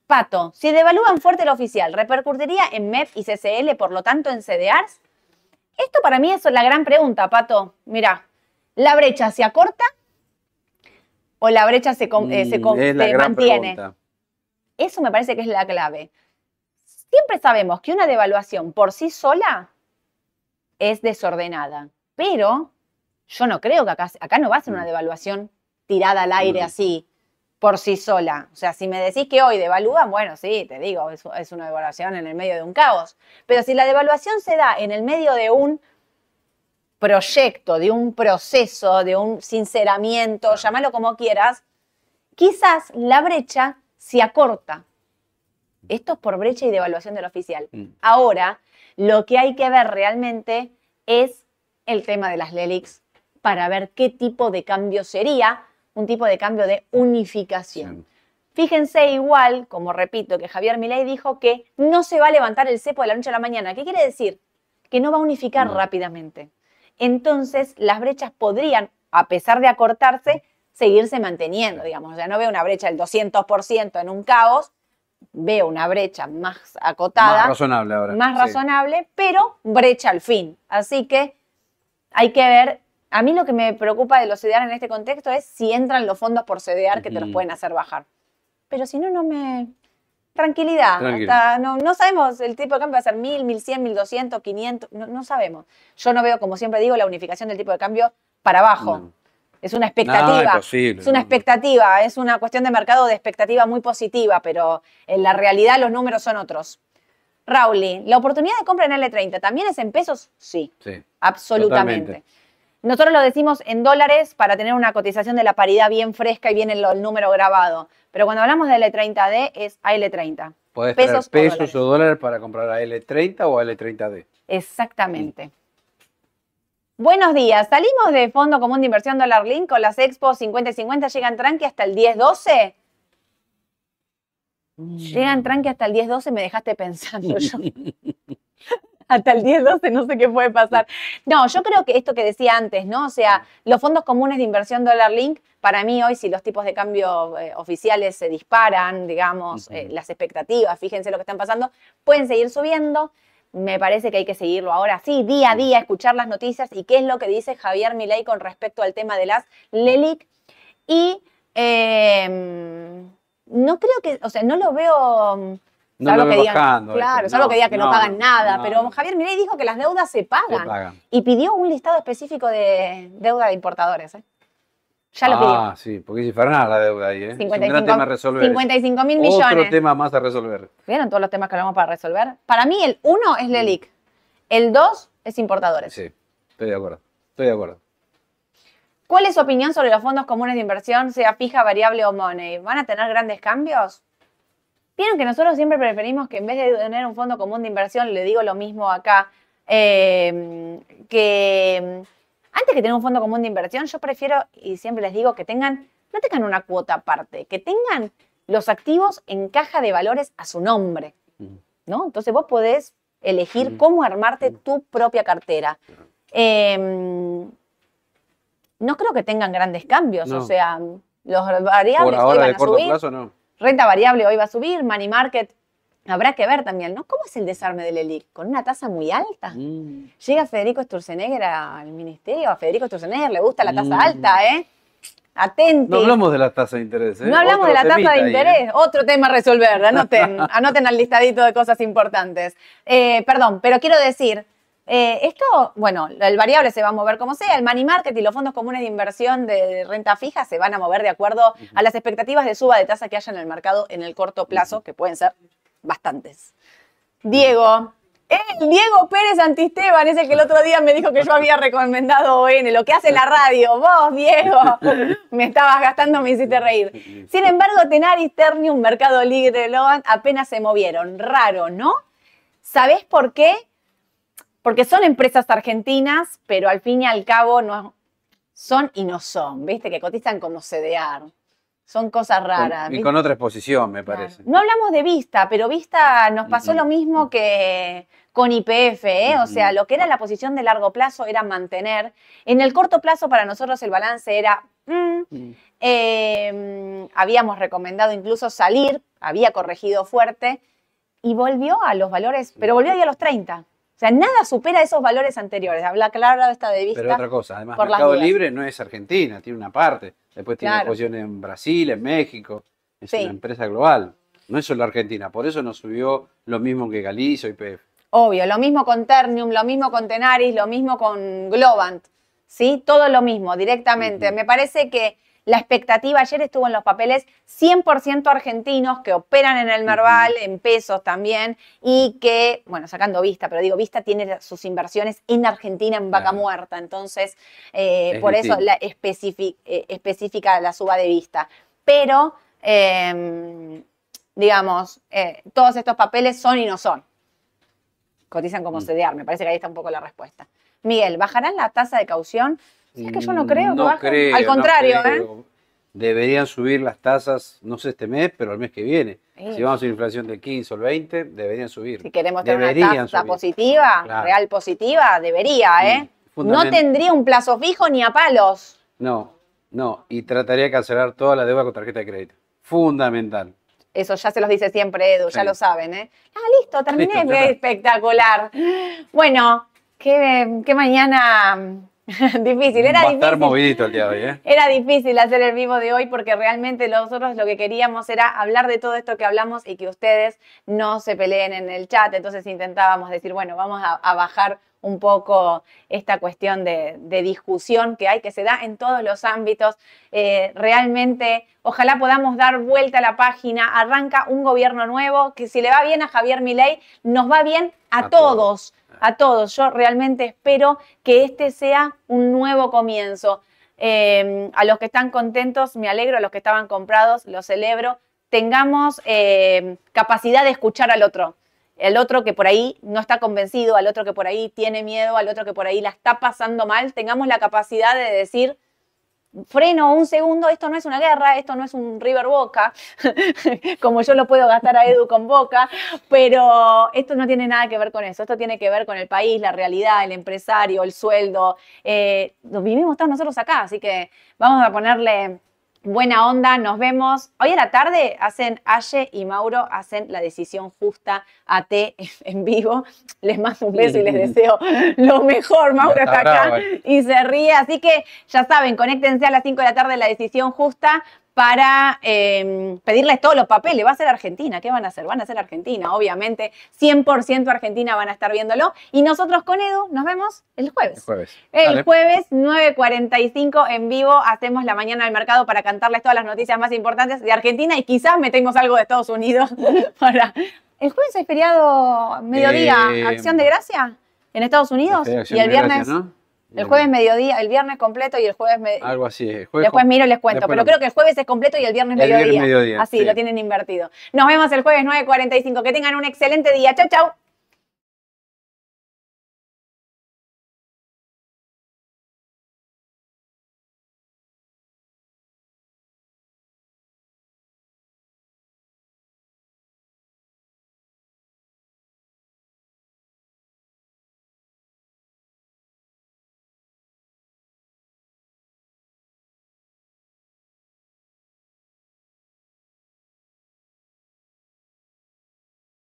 Pato, si devalúan fuerte el oficial, ¿repercutiría en MEP y CCL, por lo tanto en CDRs? Esto para mí es la gran pregunta, Pato. Mira, ¿la brecha se acorta o la brecha se, eh, se Mm, se mantiene? pregunta. Eso me parece que es la clave. Siempre sabemos que una devaluación por sí sola es desordenada, pero yo no creo que acá, acá no va a ser una Mm. devaluación tirada al aire así por sí sola. O sea, si me decís que hoy devalúan, bueno, sí, te digo, es, es una devaluación en el medio de un caos. Pero si la devaluación se da en el medio de un proyecto, de un proceso, de un sinceramiento, llámalo como quieras, quizás la brecha se acorta. Esto es por brecha y devaluación del oficial. Mm. Ahora, lo que hay que ver realmente es el tema de las LELIX para ver qué tipo de cambio sería un tipo de cambio de unificación. Fíjense igual, como repito, que Javier Milei dijo que no se va a levantar el cepo de la noche a la mañana. ¿Qué quiere decir? Que no va a unificar No. rápidamente. Entonces, las brechas podrían, a pesar de acortarse, seguirse manteniendo, digamos. Sea, no veo una brecha del 200% en un caos, veo una brecha más acotada, Más razonable ahora. más sí. razonable, pero brecha al fin. Así que hay que ver. A mí lo que me preocupa de los CDR en este contexto es si entran los fondos por CDR que te los pueden hacer bajar. Pero si no, no me. Tranquilidad. Hasta no, no sabemos, el tipo de cambio va a ser 1000, 1100, 1200, 500, no, no sabemos. Yo no veo, como siempre digo, la unificación del tipo de cambio para abajo. No. Es una expectativa. es una expectativa, es una cuestión de mercado de expectativa muy positiva, pero en la realidad los números son otros. Rauli, ¿la oportunidad de compra en L30 también es en pesos? Sí, Sí. absolutamente. Totalmente. Nosotros lo decimos en dólares para tener una cotización de la paridad bien fresca y bien el, el número grabado. Pero cuando hablamos de L30D es AL30. Podés Pesos o pesos dólares. o dólares para comprar a L30 o a L30D. Exactamente. Buenos días. Salimos de Fondo Común de Inversión Dollar Link con las Expo 50 y 50. Llegan tranqui hasta el 10-12. Llegan tranqui hasta el 10-12. Me dejaste pensando yo. hasta el 10-12 no sé qué puede pasar. No, yo creo que esto que decía antes, ¿no? O sea, los fondos comunes de inversión Dollar Link, para mí hoy, si los tipos de cambio eh, oficiales se disparan, digamos, eh, las expectativas, fíjense lo que están pasando, pueden seguir subiendo me parece que hay que seguirlo ahora sí, día a día, escuchar las noticias y qué es lo que dice Javier Milei con respecto al tema de las LELIC. Y em, no creo que, o sea, no lo veo... No lo veo bajando, claro, salvo que diga que no, pagan nada, pero Javier Milei dijo que las deudas se pagan, y pidió un listado específico de deuda de importadores. ¿eh? Ya lo pidió. Ah, sí, porque es infernal la deuda ahí, ¿eh? 55, es un gran tema a resolver. 55 mil millones. Otro tema más a resolver. ¿Vieron todos los temas que hablamos para resolver? Para mí el uno es LELIC, el dos es importadores. Sí, estoy de acuerdo, estoy de acuerdo. ¿Cuál es su opinión sobre los fondos comunes de inversión, sea fija, variable o money? ¿Van a tener grandes cambios? Vieron que nosotros siempre preferimos que en vez de tener un fondo común de inversión, le digo lo mismo acá, eh, que antes que tener un fondo común de inversión, yo prefiero, y siempre les digo, que tengan, no tengan una cuota aparte, que tengan los activos en caja de valores a su nombre, ¿no? Entonces vos podés elegir cómo armarte tu propia cartera. Em, no creo que tengan grandes cambios, o sea, los variables Por hoy a subir. Plazo, no. Renta variable hoy va a subir, money market Habrá que ver también, ¿no? ¿Cómo es el desarme del ELIC? ¿Con una tasa muy alta? Mm. Llega Federico Sturzenegger al ministerio, a Federico Sturzenegger le gusta la tasa mm. alta, ¿eh? Atenti. No hablamos de la tasa de interés, ¿eh? No hablamos de la tasa de ¿eh? interés. Otro tema a resolver. Anoten, anoten al listadito de cosas importantes. Eh, perdón, pero quiero decir, eh, esto, bueno, el variable se va a mover como sea, el money market y los fondos comunes de inversión de renta fija se van a mover de acuerdo a las expectativas de suba de tasa que haya en el mercado en el corto plazo, que pueden ser bastantes. Diego. El Diego Pérez Antisteban es el que el otro día me dijo que yo había recomendado ON, lo que hace la radio. Vos, Diego, me estabas gastando, me hiciste reír. Sin embargo, Tenaris, Ternium, Mercado Libre, Logan apenas se movieron. Raro, ¿no? ¿Sabés por qué? Porque son empresas argentinas, pero al fin y al cabo no son y no son, ¿viste? Que cotizan como CDR. Son cosas raras. y con otra exposición, me parece. No hablamos de Vista, pero Vista nos pasó lo mismo que con IPF, ¿eh? O sea, lo que era la posición de largo plazo era mantener. En el corto plazo, para nosotros el balance era. Mm, em, habíamos recomendado incluso salir, había corregido fuerte y volvió a los valores, pero volvió ahí a los 30. O sea, nada supera esos valores anteriores. Habla claro esta de vista. Pero otra cosa, además, Mercado Libre no es Argentina, tiene una parte. Después tiene posiciones en Brasil, en México. Es una empresa global. No es solo Argentina. Por eso nos subió lo mismo que Galicia y PF. Obvio, lo mismo con Ternium, lo mismo con Tenaris, lo mismo con Globant. ¿Sí? Todo lo mismo, directamente. Me parece que la expectativa ayer estuvo en los papeles 100% argentinos que operan en el Merval, en pesos también, y que, bueno, sacando Vista, pero digo, Vista tiene sus inversiones en Argentina en vaca muerta, entonces eh, por eso la eh, específica la suba de Vista. Pero, em, digamos, eh, todos estos papeles son y no son. Cotizan como mm. CDR, me parece que ahí está un poco la respuesta. Miguel, ¿bajarán la tasa de caución? Es que yo no creo que Al contrario, ¿eh? Deberían subir las tasas, no sé este mes, pero el mes que viene. Si vamos a una inflación del 15 o el 20, deberían subir. Si queremos tener una tasa positiva, real positiva, debería, ¿eh? No tendría un plazo fijo ni a palos. No, no. Y trataría de cancelar toda la deuda con tarjeta de crédito. Fundamental. Eso ya se los dice siempre Edu, ya lo saben, ¿eh? Ah, listo, terminé. Espectacular. Bueno, qué, qué mañana difícil, era Va a difícil. estar movidito el día de hoy, ¿eh? Era difícil hacer el vivo de hoy porque realmente nosotros lo que queríamos era hablar de todo esto que hablamos y que ustedes no se peleen en el chat. Entonces intentábamos decir, bueno, vamos a, bajar un poco esta cuestión de, discusión que hay, que se da en todos los ámbitos. Eh, realmente, ojalá podamos dar vuelta a la página. Arranca un gobierno nuevo que si le va bien a Javier Milei, nos va bien a, todos a todos. Yo realmente espero que este sea un nuevo comienzo. Em, a los que están contentos, me alegro, a los que estaban comprados, lo celebro. Tengamos em, capacidad de escuchar al otro el otro que por ahí no está convencido, al otro que por ahí tiene miedo, al otro que por ahí la está pasando mal, tengamos la capacidad de decir, freno un segundo, esto no es una guerra, esto no es un River Boca, como yo lo puedo gastar a Edu con Boca, pero esto no tiene nada que ver con eso, esto tiene que ver con el país, la realidad, el empresario, el sueldo, eh, vivimos todos nosotros acá, así que vamos a ponerle buena onda, nos vemos. Hoy a la tarde hacen Aye y Mauro, hacen la decisión justa a T en vivo. Les mando un beso y les deseo lo mejor. Mauro está, acá y se ríe. Así que ya saben, conéctense a las 5 de la tarde la decisión justa para em, pedirles todos los papeles. Va a ser Argentina. ¿Qué van a hacer? Van a ser Argentina, obviamente. 100% Argentina van a estar viéndolo. Y nosotros con Edu nos vemos el jueves. El jueves. El jueves, 9.45 en vivo. Hacemos la mañana al mercado para cantarles todas las noticias más importantes de Argentina y quizás metemos algo de Estados Unidos para... ¿El jueves hay feriado mediodía, Eh, acción de gracia en Estados Unidos? Y el Gracias, viernes, ¿no? El jueves mediodía, el viernes completo y el jueves... me- Algo así. El jueves Después miro y les cuento, pero creo que el jueves es completo y el viernes El mediodía. viernes mediodía, Así, sí. lo tienen invertido. Nos vemos el jueves 9.45. Que tengan un excelente día. Chau, chau.